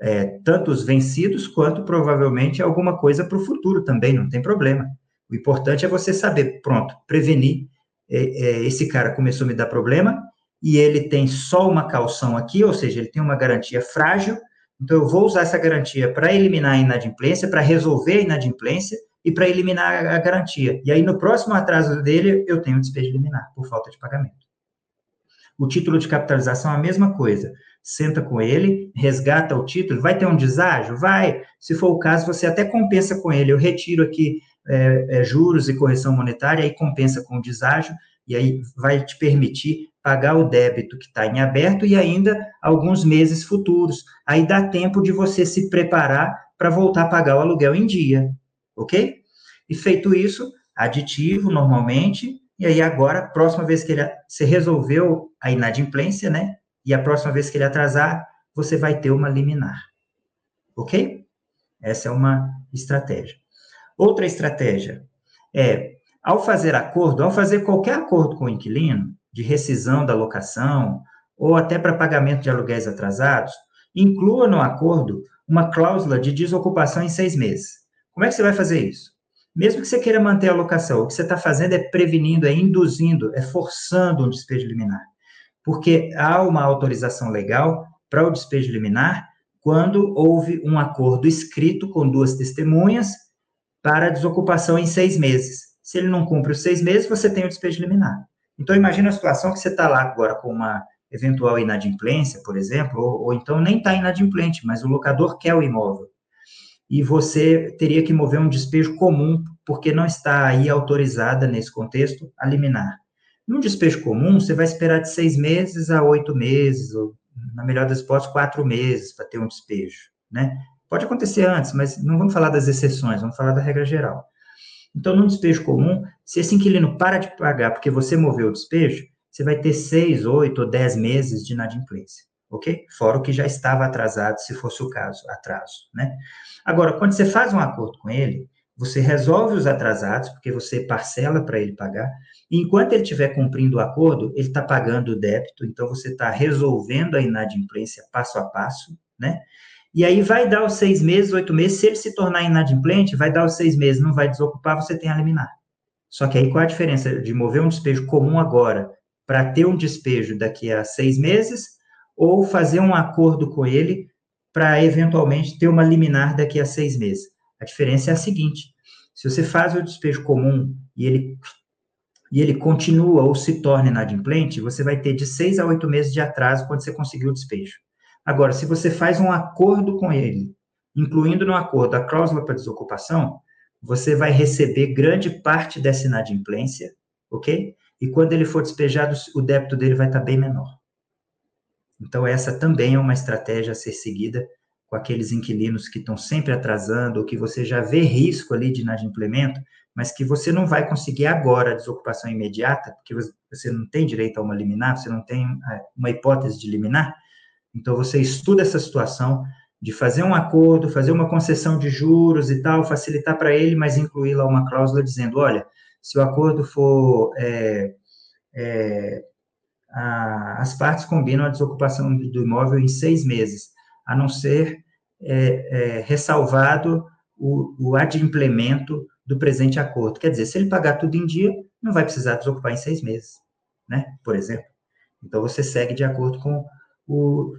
é, tanto os vencidos quanto provavelmente alguma coisa para o futuro também, não tem problema. O importante é você saber, pronto, prevenir. É, é, esse cara começou a me dar problema e ele tem só uma calção aqui, ou seja, ele tem uma garantia frágil. Então, eu vou usar essa garantia para eliminar a inadimplência, para resolver a inadimplência e para eliminar a garantia. E aí, no próximo atraso dele, eu tenho despejo liminar por falta de pagamento. O título de capitalização é a mesma coisa. Senta com ele, resgata o título, vai ter um deságio? Vai. Se for o caso, você até compensa com ele. Eu retiro aqui é, é, juros e correção monetária, aí compensa com o deságio, e aí vai te permitir pagar o débito que está em aberto e ainda alguns meses futuros. Aí dá tempo de você se preparar para voltar a pagar o aluguel em dia, ok? E feito isso, aditivo normalmente, e aí agora, próxima vez que ele se resolveu a inadimplência, né? E a próxima vez que ele atrasar, você vai ter uma liminar. Ok? Essa é uma estratégia. Outra estratégia é, ao fazer acordo, ao fazer qualquer acordo com o inquilino, de rescisão da locação, ou até para pagamento de aluguéis atrasados, inclua no acordo uma cláusula de desocupação em seis meses. Como é que você vai fazer isso? Mesmo que você queira manter a locação, o que você está fazendo é prevenindo, é induzindo, é forçando um despejo liminar. Porque há uma autorização legal para o despejo liminar quando houve um acordo escrito com duas testemunhas para desocupação em seis meses. Se ele não cumpre os seis meses, você tem o despejo liminar. Então, imagina a situação que você está lá agora com uma eventual inadimplência, por exemplo, ou, ou então nem está inadimplente, mas o locador quer o imóvel e você teria que mover um despejo comum, porque não está aí autorizada nesse contexto a liminar. Num despejo comum, você vai esperar de seis meses a oito meses, ou, na melhor das hipóteses, quatro meses para ter um despejo, né? Pode acontecer antes, mas não vamos falar das exceções, vamos falar da regra geral. Então, num despejo comum, se esse inquilino para de pagar porque você moveu o despejo, você vai ter seis, oito ou dez meses de inadimplência, ok? Fora o que já estava atrasado, se fosse o caso, atraso, né? Agora, quando você faz um acordo com ele, você resolve os atrasados, porque você parcela para ele pagar, e enquanto ele estiver cumprindo o acordo, ele está pagando o débito, então você está resolvendo a inadimplência passo a passo, né? E aí vai dar os seis meses, oito meses, se ele se tornar inadimplente, vai dar os seis meses, não vai desocupar, você tem a liminar. Só que aí qual a diferença de mover um despejo comum agora para ter um despejo daqui a seis meses, ou fazer um acordo com ele para eventualmente ter uma liminar daqui a seis meses. A diferença é a seguinte: se você faz o despejo comum e ele, e ele continua ou se torna inadimplente, você vai ter de seis a oito meses de atraso quando você conseguir o despejo. Agora, se você faz um acordo com ele, incluindo no acordo a cláusula para desocupação, você vai receber grande parte dessa inadimplência, ok? E quando ele for despejado, o débito dele vai estar bem menor. Então, essa também é uma estratégia a ser seguida com aqueles inquilinos que estão sempre atrasando, ou que você já vê risco ali de inadimplemento, mas que você não vai conseguir agora a desocupação imediata, porque você não tem direito a uma liminar, você não tem é, uma hipótese de liminar. Então, você estuda essa situação de fazer um acordo, fazer uma concessão de juros e tal, facilitar para ele, mas incluir lá uma cláusula dizendo: olha, se o acordo for é, é, a, as partes combinam a desocupação do imóvel em seis meses, a não ser é, é, ressalvado o, o adimplemento do presente acordo. Quer dizer, se ele pagar tudo em dia, não vai precisar desocupar em seis meses, né? Por exemplo. Então, você segue de acordo com o,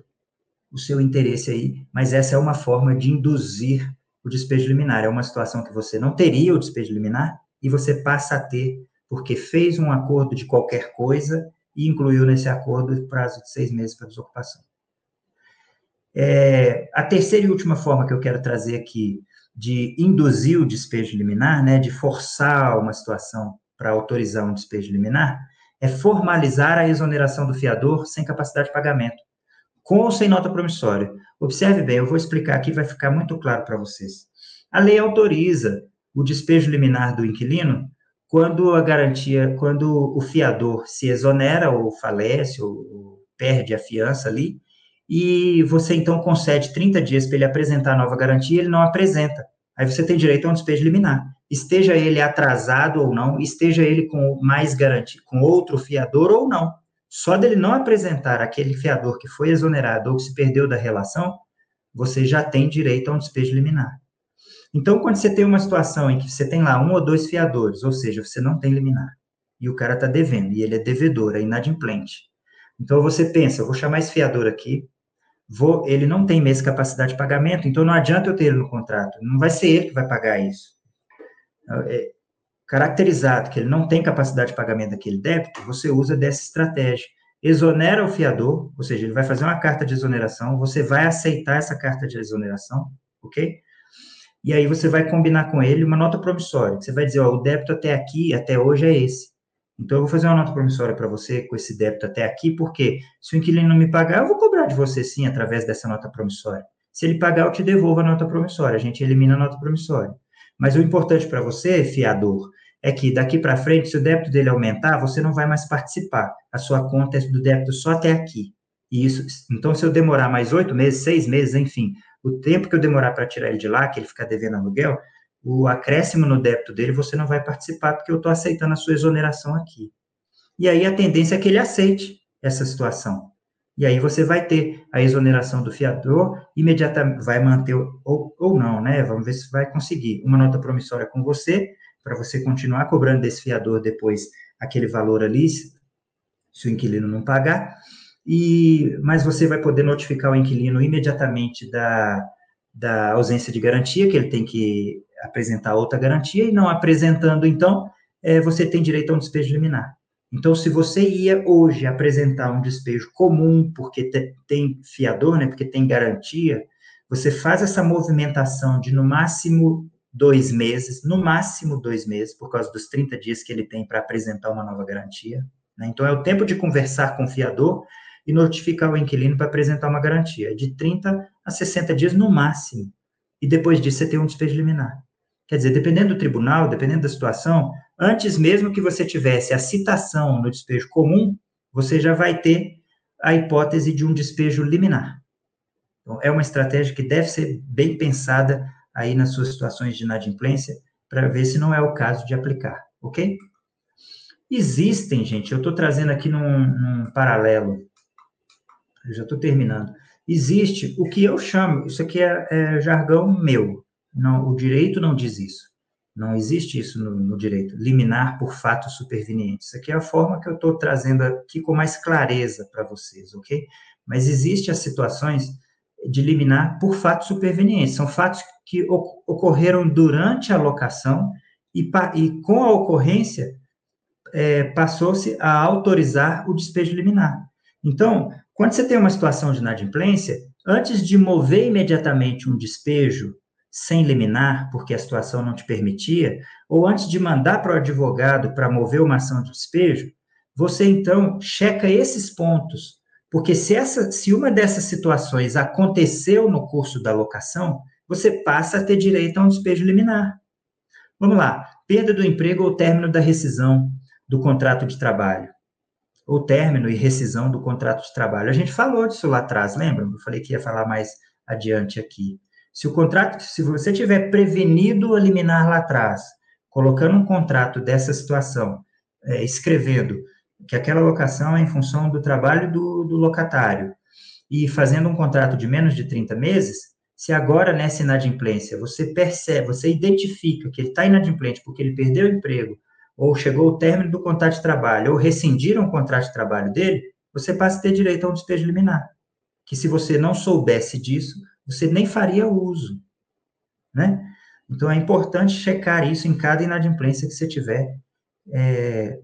o seu interesse aí, mas essa é uma forma de induzir o despejo liminar. É uma situação que você não teria o despejo liminar e você passa a ter porque fez um acordo de qualquer coisa e incluiu nesse acordo o prazo de seis meses para desocupação. É, a terceira e última forma que eu quero trazer aqui de induzir o despejo liminar, né, de forçar uma situação para autorizar um despejo liminar, é formalizar a exoneração do fiador sem capacidade de pagamento, com ou sem nota promissória. Observe bem, eu vou explicar aqui, vai ficar muito claro para vocês. A lei autoriza o despejo liminar do inquilino quando a garantia, quando o fiador se exonera ou falece ou, perde a fiança ali, e você então concede 30 dias para ele apresentar a nova garantia, ele não apresenta. Aí você tem direito a um despejo liminar. Esteja ele atrasado ou não, esteja ele com mais garantia, com outro fiador ou não. Só dele não apresentar aquele fiador que foi exonerado ou que se perdeu da relação, você já tem direito a um despejo liminar. Então, quando você tem uma situação em que você tem lá um ou dois fiadores, ou seja, você não tem liminar, e o cara está devendo, e ele é devedor, é inadimplente. Então, você pensa, vou chamar esse fiador aqui, vou, ele não tem mesmo capacidade de pagamento, então não adianta eu ter ele no contrato, não vai ser ele que vai pagar isso. É, caracterizado que ele não tem capacidade de pagamento daquele débito, você usa dessa estratégia. Exonera o fiador, ou seja, ele vai fazer uma carta de exoneração, você vai aceitar essa carta de exoneração, ok? E aí você vai combinar com ele uma nota promissória. Você vai dizer, ó, o débito até aqui, até hoje é esse. Então eu vou fazer uma nota promissória para você com esse débito até aqui, porque se o inquilino não me pagar, eu vou cobrar de você sim através dessa nota promissória. Se ele pagar, eu te devolvo a nota promissória. A gente elimina a nota promissória. Mas o importante para você, fiador, é que daqui para frente, se o débito dele aumentar, você não vai mais participar. A sua conta é do débito só até aqui. E isso, então, se eu demorar mais oito meses, seis meses, enfim, o tempo que eu demorar para tirar ele de lá, que ele ficar devendo aluguel, o acréscimo no débito dele você não vai participar, porque eu estou aceitando a sua exoneração aqui. E aí a tendência é que ele aceite essa situação. E aí você vai ter a exoneração do fiador, imediatamente vai manter, ou, ou não, né? Vamos ver se vai conseguir uma nota promissória com você, para você continuar cobrando desse fiador depois aquele valor ali, se o inquilino não pagar, e, mas você vai poder notificar o inquilino imediatamente da, da ausência de garantia, que ele tem que apresentar outra garantia, e não apresentando, então, é, você tem direito a um despejo liminar. Então, se você ia hoje apresentar um despejo comum, porque te, tem fiador, né, porque tem garantia, você faz essa movimentação de no máximo dois meses, no máximo dois meses, por causa dos 30 dias que ele tem para apresentar uma nova garantia. Né? Então, é o tempo de conversar com o fiador e notificar o inquilino para apresentar uma garantia, de 30 a 60 dias no máximo. E depois disso, você tem um despejo liminar. Quer dizer, dependendo do tribunal, dependendo da situação, antes mesmo que você tivesse a citação no despejo comum, você já vai ter a hipótese de um despejo liminar. Então, é uma estratégia que deve ser bem pensada aí nas suas situações de inadimplência, para ver se não é o caso de aplicar, ok? Existem, gente, eu estou trazendo aqui num, num paralelo, eu já estou terminando. Existe o que eu chamo, isso aqui é, é jargão meu, não, o direito não diz isso. Não existe isso no, no, direito, liminar por fatos supervenientes. Isso aqui é a forma que eu estou trazendo aqui com mais clareza para vocês, ok? Mas existe as situações de liminar por fatos supervenientes. São fatos que ocorreram durante a locação e, e com a ocorrência é, passou-se a autorizar o despejo liminar. Então, quando você tem uma situação de inadimplência, antes de mover imediatamente um despejo sem liminar, porque a situação não te permitia, ou antes de mandar para o advogado para mover uma ação de despejo, você então checa esses pontos, porque se, essa, se uma dessas situações aconteceu no curso da locação, você passa a ter direito a um despejo liminar. Vamos lá, perda do emprego ou término da rescisão do contrato de trabalho ou término e rescisão do contrato de trabalho. A gente falou disso lá atrás, lembra? Eu falei que ia falar mais adiante aqui. Se o contrato, se você tiver prevenido a liminar lá atrás, colocando um contrato dessa situação, é, escrevendo que aquela locação é em função do trabalho do, do locatário, e fazendo um contrato de menos de 30 meses, se agora nessa inadimplência você percebe, você identifica que ele está inadimplente porque ele perdeu o emprego, ou chegou o término do contrato de trabalho, ou rescindiram o contrato de trabalho dele, você passa a ter direito a um despejo liminar. Que se você não soubesse disso, você nem faria uso, né? Então, é importante checar isso em cada inadimplência que você tiver, é,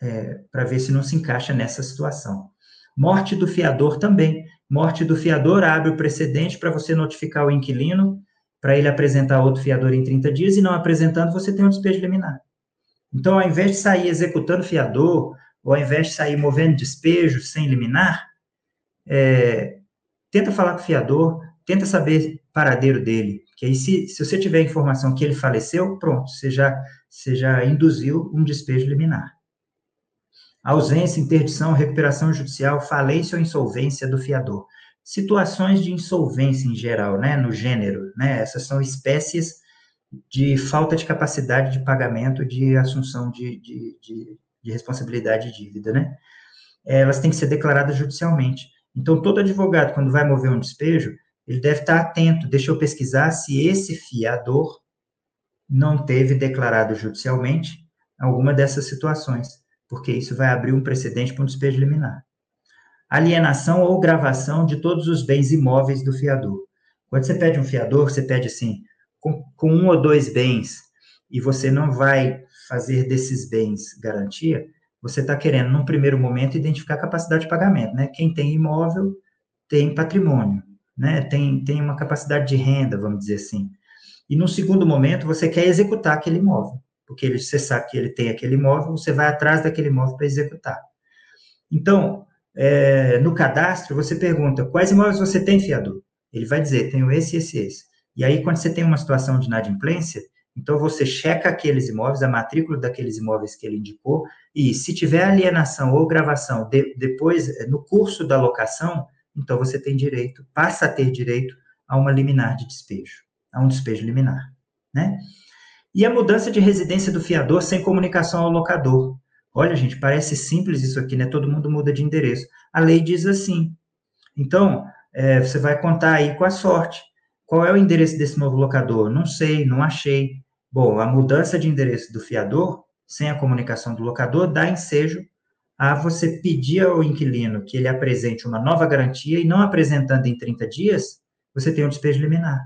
é, para ver se não se encaixa nessa situação. Morte do fiador também. Morte do fiador abre o precedente para você notificar o inquilino, para ele apresentar outro fiador em 30 dias, e não apresentando, você tem um despejo liminar. Então, ao invés de sair executando fiador, ou ao invés de sair movendo despejo sem liminar, é, tenta falar com o fiador, tenta saber paradeiro dele, que aí se, se você tiver informação que ele faleceu, pronto, você já, você já induziu um despejo liminar. Ausência, interdição, recuperação judicial, falência ou insolvência do fiador. Situações de insolvência em geral, né, no gênero, né, essas são espécies de falta de capacidade de pagamento de assunção de, de, de, de responsabilidade de dívida, né? Elas têm que ser declaradas judicialmente. Então, todo advogado, quando vai mover um despejo, ele deve estar atento. Deixa eu pesquisar se esse fiador não teve declarado judicialmente alguma dessas situações, porque isso vai abrir um precedente para um despejo liminar. Alienação ou gravação de todos os bens imóveis do fiador. Quando você pede um fiador, você pede assim, com, com um ou dois bens, e você não vai fazer desses bens garantia, você está querendo, num primeiro momento, identificar a capacidade de pagamento, né? Quem tem imóvel tem patrimônio, né? Tem, tem uma capacidade de renda, vamos dizer assim. E no segundo momento, você quer executar aquele imóvel, porque ele, você sabe que ele tem aquele imóvel, você vai atrás daquele imóvel para executar. Então, é, no cadastro, você pergunta quais imóveis você tem, fiador? Ele vai dizer, tenho esse, esse, esse. E aí, quando você tem uma situação de inadimplência, então você checa aqueles imóveis, a matrícula daqueles imóveis que ele indicou, e se tiver alienação ou gravação de, depois, no curso da locação, então você tem direito, passa a ter direito a uma liminar de despejo, a um despejo liminar, né? E a mudança de residência do fiador sem comunicação ao locador. Olha, gente, parece simples isso aqui, né? Todo mundo muda de endereço. A lei diz assim. Então, é, você vai contar aí com a sorte. Qual é o endereço desse novo locador? Não sei, não achei. Bom, a mudança de endereço do fiador, sem a comunicação do locador, dá ensejo a você pedir ao inquilino que ele apresente uma nova garantia e não apresentando em 30 dias, você tem um despejo liminar.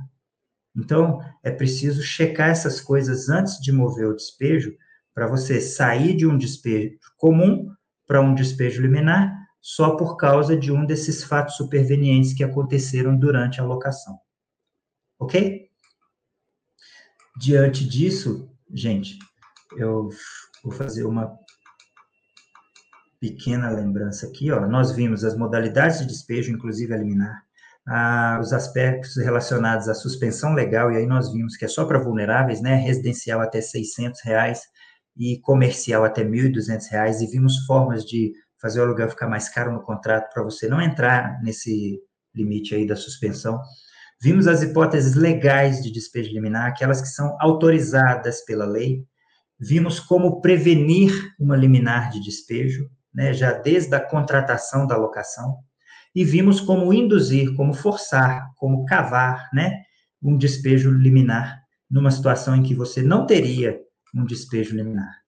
Então, é preciso checar essas coisas antes de mover o despejo, para você sair de um despejo comum para um despejo liminar só por causa de um desses fatos supervenientes que aconteceram durante a locação. Ok? Diante disso, gente, eu vou fazer uma pequena lembrança aqui. Ó. Nós vimos as modalidades de despejo, inclusive a liminar, ah, os aspectos relacionados à suspensão legal, e aí nós vimos que é só para vulneráveis, né? Residencial até 600 reais, e comercial até R$ 1.200, e vimos formas de fazer o aluguel ficar mais caro no contrato para você não entrar nesse limite aí da suspensão. Vimos as hipóteses legais de despejo liminar, aquelas que são autorizadas pela lei. Vimos como prevenir uma liminar de despejo, né, já desde a contratação da locação. E vimos como induzir, como forçar, como cavar, né, um despejo liminar numa situação em que você não teria um despejo liminar.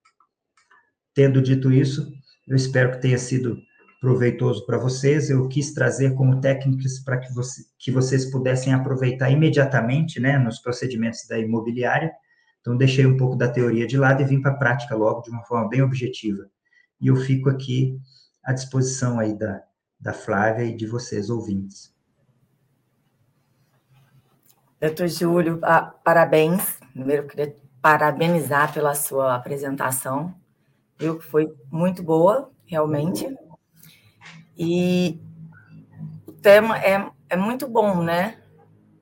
Tendo dito isso, eu espero que tenha sido proveitoso para vocês. Eu quis trazer como técnicas para que, você, que vocês pudessem aproveitar imediatamente, né, nos procedimentos da imobiliária. Então, deixei um pouco da teoria de lado e vim para a prática logo, de uma forma bem objetiva. E eu fico aqui à disposição aí da, da Flávia e de vocês, ouvintes. Doutor Júlio, ah, parabéns. Primeiro, queria parabenizar pela sua apresentação, viu? Foi muito boa, realmente. E o tema é, é muito bom, né?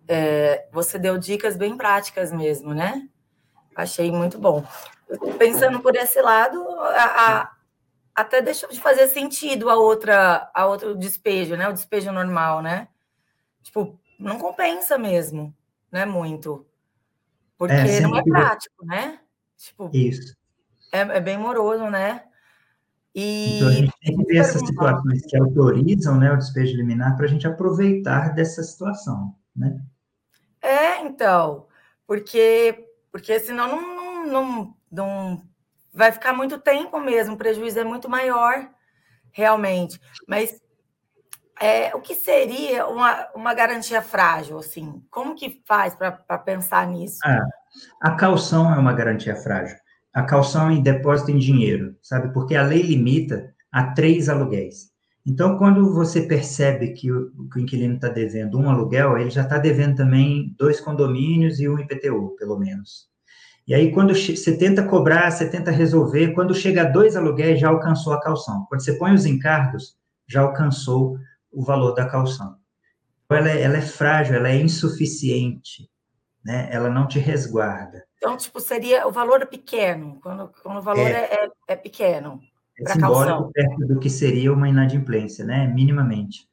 É, você deu dicas bem práticas mesmo, né? Achei muito bom. Pensando por esse lado, a, a, até deixou de fazer sentido a outra, a outro despejo, né? O despejo normal, né? Tipo, não compensa mesmo, né? Muito. Porque é, não é prático, né? Tipo, Isso. É, é bem moroso, né? E então a gente tem que ver essas situações que autorizam né, o despejo liminar para a gente aproveitar dessa situação, né? É, então, porque, porque senão não, não, não, não vai ficar muito tempo mesmo, o prejuízo é muito maior, realmente. Mas é, o que seria uma, uma garantia frágil, assim? Como que faz para pensar nisso? Ah, a calção é uma garantia frágil. A calção em depósito em dinheiro, sabe? Porque a lei limita a três aluguéis. Então, quando você percebe que o, que o inquilino está devendo um aluguel, ele já está devendo também dois condomínios e um IPTU, pelo menos. E aí, quando você tenta cobrar, você tenta resolver, quando chega a dois aluguéis, já alcançou a calção. Quando você põe os encargos, já alcançou o valor da calção. Então, ela é, ela é frágil, ela é insuficiente, né? Ela não te resguarda. Então, tipo, seria o valor é pequeno, quando, quando o valor é, é, é pequeno. É simbólico perto do que seria uma inadimplência, né? Minimamente.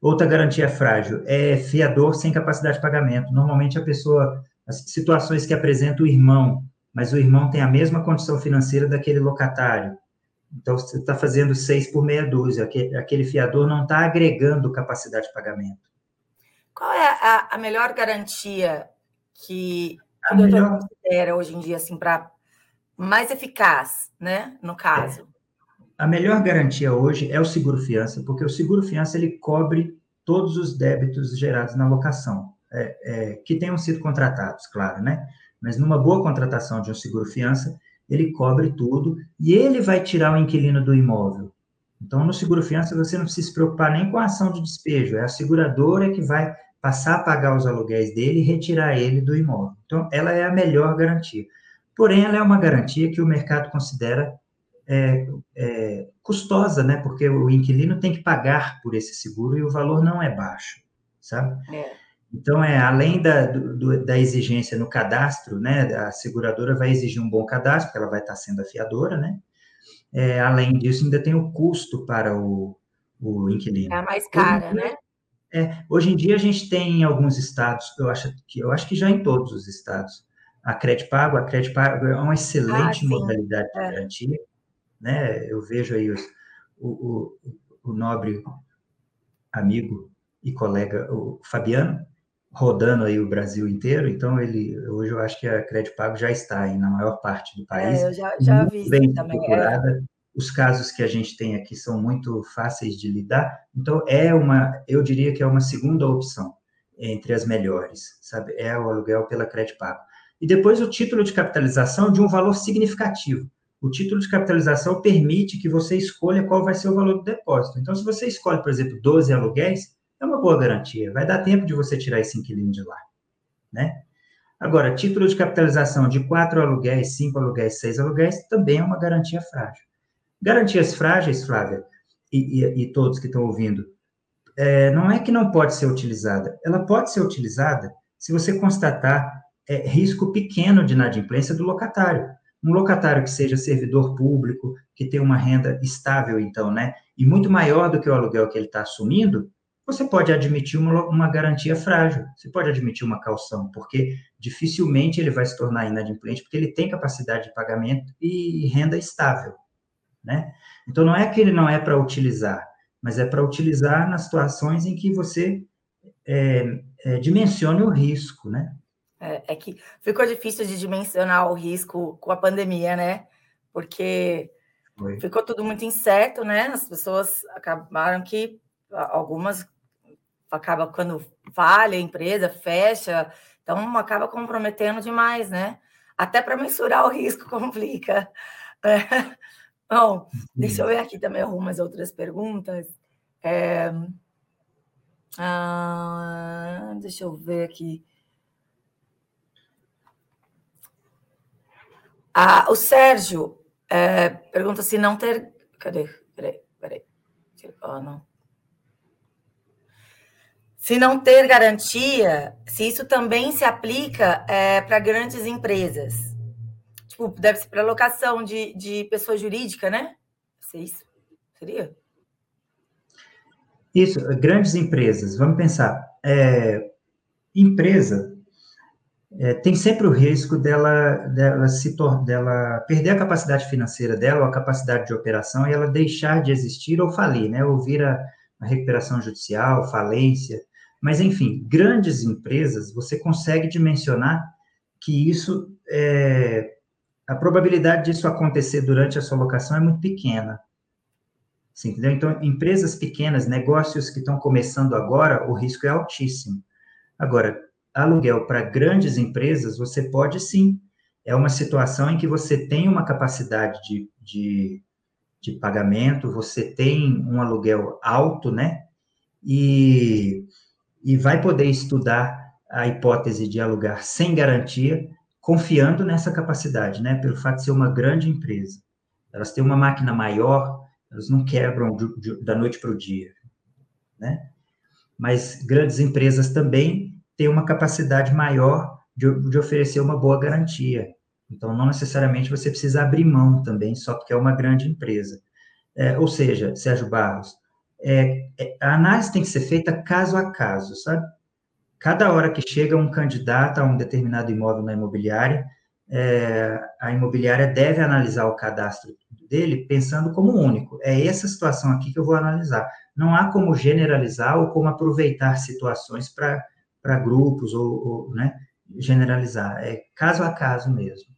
Outra garantia frágil é fiador sem capacidade de pagamento. Normalmente a pessoa, as situações que apresenta o irmão, mas o irmão tem a mesma condição financeira daquele locatário. Então, você está fazendo seis por meia dúzia, aquele, aquele fiador não está agregando capacidade de pagamento. qual é a, a melhor garantia que o doutor melhor... considera hoje em dia, assim, para mais eficaz, né, no caso? A melhor garantia hoje é o seguro-fiança, porque o seguro-fiança ele cobre todos os débitos gerados na locação, é, é, que tenham sido contratados, claro, né? Mas numa boa contratação de um seguro-fiança, ele cobre tudo e ele vai tirar o inquilino do imóvel. Então, no seguro-fiança, você não precisa se preocupar nem com a ação de despejo, é a seguradora que vai passar a pagar os aluguéis dele e retirar ele do imóvel. Então, ela é a melhor garantia. Porém, ela é uma garantia que o mercado considera é, é, custosa, né? Porque o inquilino tem que pagar por esse seguro e o valor não é baixo, sabe? É. Então, é além da, do, da exigência no cadastro, né? A seguradora vai exigir um bom cadastro, porque ela vai estar sendo afiadora, né? É, além disso, ainda tem o custo para o, o inquilino. É a mais cara, né? É, hoje em dia a gente tem em alguns estados, eu acho que eu acho que já em todos os estados, a crédito pago, a crédito pago é uma excelente ah, modalidade de é. garantia, né? Eu vejo aí os, o, o, o, nobre amigo e colega, o Fabiano, rodando aí o Brasil inteiro, então ele, hoje eu acho que a crédito pago já está aí na maior parte do país. É, eu já, já vi bem também. Procurada, é os casos que a gente tem aqui são muito fáceis de lidar, então é uma, eu diria que é uma segunda opção entre as melhores, sabe? É o aluguel pela crédito pago. E depois o título de capitalização de um valor significativo. O título de capitalização permite que você escolha qual vai ser o valor do depósito. Então, se você escolhe, por exemplo, 12 aluguéis, é uma boa garantia. Vai dar tempo de você tirar esse inquilino de lá, né? Agora, título de capitalização de quatro aluguéis, cinco aluguéis, seis aluguéis, também é uma garantia frágil. Garantias frágeis, Flávia, e, e, e todos que estão ouvindo, é, não é que não pode ser utilizada, ela pode ser utilizada se você constatar é, risco pequeno de inadimplência do locatário. Um locatário que seja servidor público, que tenha uma renda estável, então, né, e muito maior do que o aluguel que ele está assumindo, você pode admitir uma, uma, garantia frágil, você pode admitir uma calção, porque dificilmente ele vai se tornar inadimplente, porque ele tem capacidade de pagamento e renda estável né? Então, não é que ele não é para utilizar, mas é para utilizar nas situações em que você é, é, dimensione o risco, né? É, é, que ficou difícil de dimensionar o risco com a pandemia, né? Porque Foi. ficou tudo muito incerto, né? As pessoas acabaram que algumas acaba quando falha a empresa, fecha, então acaba comprometendo demais, né? Até para mensurar o risco complica. Né? Bom, deixa eu ver aqui também algumas outras perguntas. É... Ah, deixa eu ver aqui. Ah, o Sérgio é, pergunta se não ter. Cadê? Peraí, peraí. Oh, não. Se não ter garantia, se isso também se aplica é, para grandes empresas. Tipo, deve ser para locação de, de pessoa jurídica, né? Sei isso. Seria? Isso, grandes empresas. Vamos pensar. É, empresa é, tem sempre o risco dela, dela, se dela perder a capacidade financeira dela, ou a capacidade de operação, e ela deixar de existir ou falir, né? Ou vir a, a recuperação judicial, falência. Mas, enfim, grandes empresas, você consegue dimensionar que isso é, a probabilidade disso acontecer durante a sua locação é muito pequena. Entendeu? Então, empresas pequenas, negócios que estão começando agora, o risco é altíssimo. Agora, aluguel para grandes empresas, você pode sim. É uma situação em que você tem uma capacidade de, de, de pagamento, você tem um aluguel alto, né? E, e vai poder estudar a hipótese de alugar sem garantia confiando nessa capacidade, né? Pelo fato de ser uma grande empresa. Elas têm uma máquina maior, elas não quebram de, de, da noite para o dia, né? Mas grandes empresas também têm uma capacidade maior de, de oferecer uma boa garantia. Então, não necessariamente você precisa abrir mão também, só porque é uma grande empresa. É, ou seja, Sérgio Barros, é, é, a análise tem que ser feita caso a caso, sabe? Cada hora que chega um candidato a um determinado imóvel na imobiliária, é, a imobiliária deve analisar o cadastro dele pensando como único. É essa situação aqui que eu vou analisar. não há como generalizar ou como aproveitar situações para grupos ou, ou né, generalizar. É caso a caso mesmo.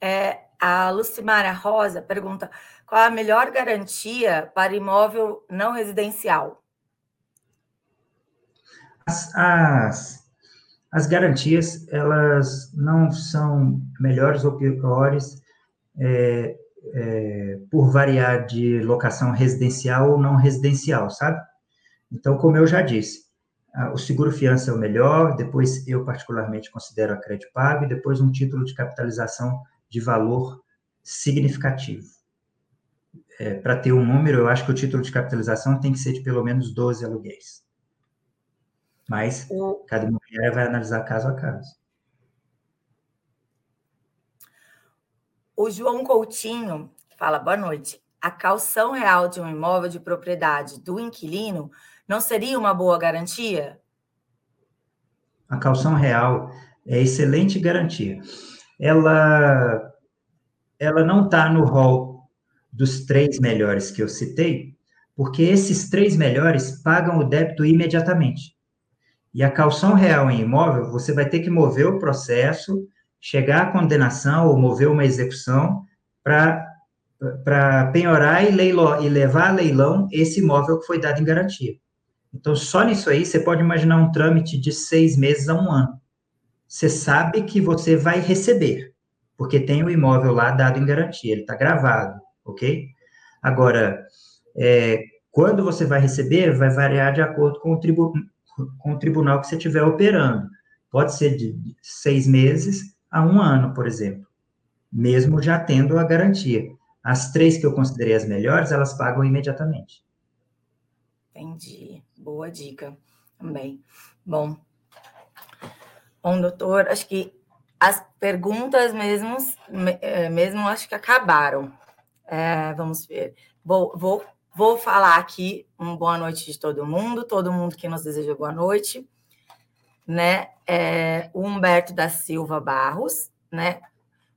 É, a Lucimara Rosa pergunta: qual a melhor garantia para imóvel não residencial? As, as, as garantias, elas não são melhores ou piores é, é, por variar de locação residencial ou não residencial, sabe? Então, como eu já disse, o seguro fiança é o melhor, depois eu particularmente considero a crédito pago e depois um título de capitalização de valor significativo. É, Para ter um número, eu acho que o título de capitalização tem que ser de pelo menos 12 aluguéis. Mas o... cada imobiliária vai analisar caso a caso. O João Coutinho fala: boa noite. A calção real de um imóvel de propriedade do inquilino não seria uma boa garantia? A calção real é excelente garantia. Ela, ela não está no rol dos três melhores que eu citei, porque esses três melhores pagam o débito imediatamente. E a calção real em imóvel, você vai ter que mover o processo, chegar à condenação ou mover uma execução para penhorar e, leilo, e levar a leilão esse imóvel que foi dado em garantia. Então, só nisso aí, você pode imaginar um trâmite de seis meses a um ano. Você sabe que você vai receber, porque tem o imóvel lá dado em garantia, ele está gravado, ok? Agora, é, quando você vai receber, vai variar de acordo com o, tribu, com o tribunal que você estiver operando. Pode ser de seis meses a um ano, por exemplo, mesmo já tendo a garantia. As três que eu considerei as melhores, elas pagam imediatamente. Entendi. Boa dica também. Bom, bom, doutor, acho que as perguntas mesmo, é, mesmo acho que acabaram. É, vamos ver. Vou, vou, vou falar aqui uma boa noite de todo mundo, todo mundo que nos deseja boa noite. Né? É, o Humberto da Silva Barros, né?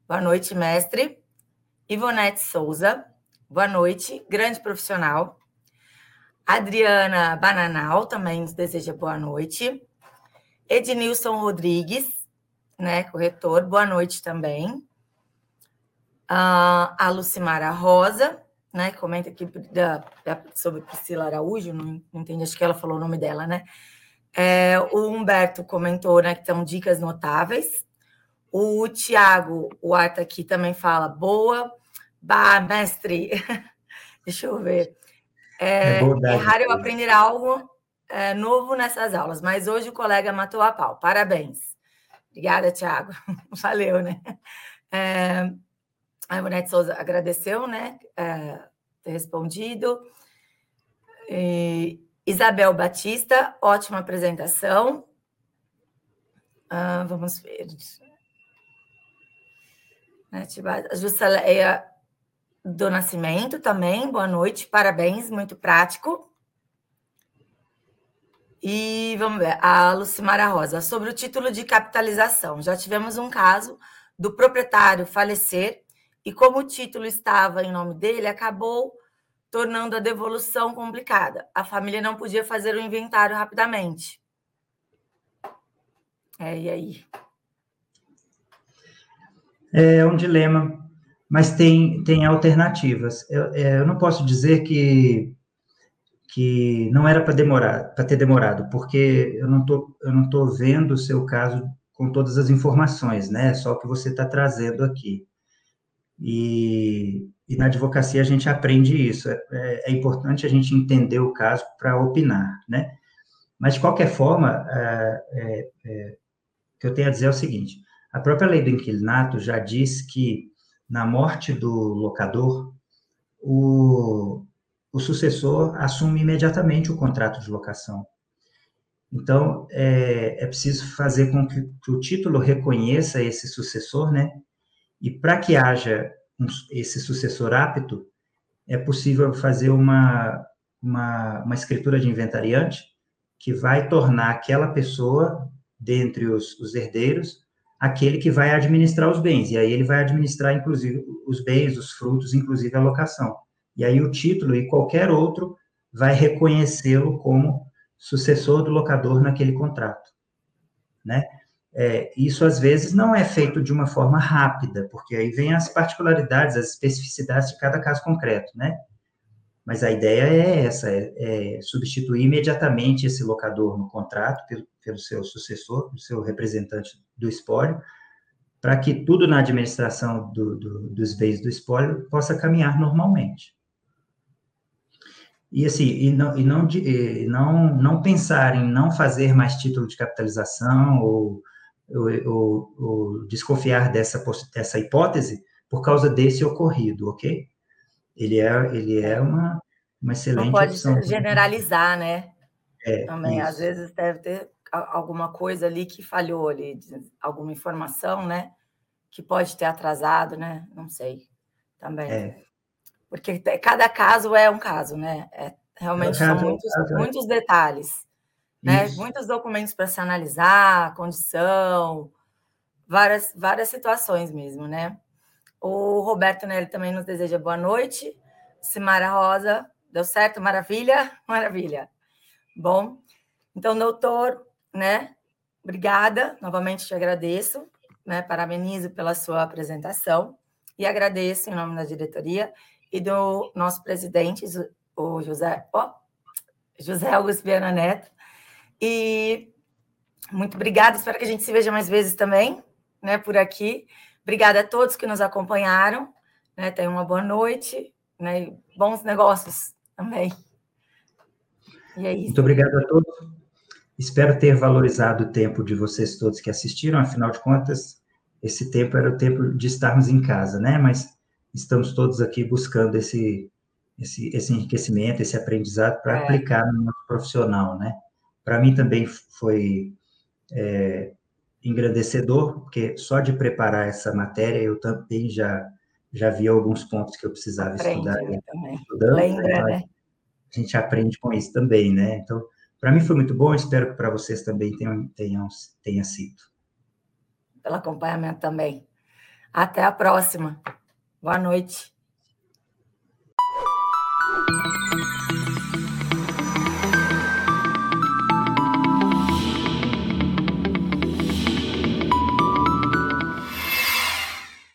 Boa noite, mestre. Ivonete Souza, boa noite, grande profissional. Adriana Bananal também nos deseja boa noite. Ednilson Rodrigues, né, corretor, boa noite também. Uh, a Lucimara Rosa, né, comenta aqui da, da, sobre Priscila Araújo, não, não entendi, acho que ela falou o nome dela, né? É, o Humberto comentou, né, que são dicas notáveis. O Tiago, o Arta aqui também fala, boa. Bah, mestre, deixa eu ver. É, é raro eu aprender algo é, novo nessas aulas, mas hoje o colega matou a pau. Parabéns. Obrigada, Tiago. Valeu, né? A Ivonete Souza agradeceu, né? É, ter respondido. E Isabel Batista, ótima apresentação. Ah, vamos ver. Justa do Nascimento também, boa noite, parabéns, muito prático. E vamos ver, a Lucimara Rosa, sobre o título de capitalização. Já tivemos um caso do proprietário falecer e, como o título estava em nome dele, acabou tornando a devolução complicada. A família não podia fazer o inventário rapidamente. É, e aí? É um dilema mas tem, tem alternativas. Eu, é, eu não posso dizer que, que não era para demorar, para ter demorado, porque eu não tô, eu não tô vendo o seu caso com todas as informações, né? Só o que você está trazendo aqui. E, e, na advocacia a gente aprende isso. É, é, é importante a gente entender o caso para opinar, né? Mas de qualquer forma, é, é, é, o que eu tenho a dizer é o seguinte: a própria lei do inquilinato já diz que na morte do locador, o, o sucessor assume imediatamente o contrato de locação. Então, é, é preciso fazer com que, que, o título reconheça esse sucessor, né? E para que haja um, esse sucessor apto, é possível fazer uma, uma, uma escritura de inventariante que vai tornar aquela pessoa, dentre os, os herdeiros, aquele que vai administrar os bens, e aí ele vai administrar, inclusive, os bens, os frutos, inclusive a locação. E aí o título e qualquer outro vai reconhecê-lo como sucessor do locador naquele contrato, né? É, isso às vezes não é feito de uma forma rápida, porque aí vem as particularidades, as especificidades de cada caso concreto, né? Mas a ideia é essa, é, é substituir imediatamente esse locador no contrato pelo, pelo seu sucessor, pelo seu representante do espólio, para que tudo na administração do, do, dos bens do espólio possa caminhar normalmente. E assim, e não, e não, e não, não pensar em não fazer mais título de capitalização ou, ou, ou, desconfiar dessa, dessa hipótese por causa desse ocorrido, ok? Ele é, ele é uma, uma excelente não pode opção. generalizar, né? É, Também, isso. às vezes deve ter alguma coisa ali que falhou ali, alguma informação, né? Que pode ter atrasado, né? Não sei. Também. É. Porque cada caso é um caso, né? É, realmente Cada são caso é um muitos, é. muitos detalhes. Né? Isso. Muitos documentos para se analisar, condição, várias, várias situações mesmo, né? O Roberto Nelly também nos deseja boa noite. Simara Rosa, deu certo? Maravilha? Maravilha. Bom, então, doutor, né? Obrigada, novamente te agradeço, né? Parabenizo pela sua apresentação e agradeço em nome da diretoria e do nosso presidente, o José, ó, José Augusto Viana Neto. E muito obrigada, espero que a gente se veja mais vezes também, né, por aqui. Obrigada a todos que nos acompanharam, né? Tenham uma boa noite, né? e bons negócios também. E é isso. Muito obrigado a todos. Espero ter valorizado o tempo de vocês todos que assistiram, afinal de contas, esse tempo era o tempo de estarmos em casa, né? Mas estamos todos aqui buscando esse, esse, esse enriquecimento, esse aprendizado para É. aplicar no nosso profissional, né? Para mim também foi é, engrandecedor, porque só de preparar essa matéria eu também já já vi alguns pontos que eu precisava Aprende estudar. também. Estudando, Lembra, né? a gente aprende com isso também, né? Então, para mim foi muito bom, espero que para vocês também tenham, tenham, tenha sido. Pelo acompanhamento também. Até a próxima. Boa noite.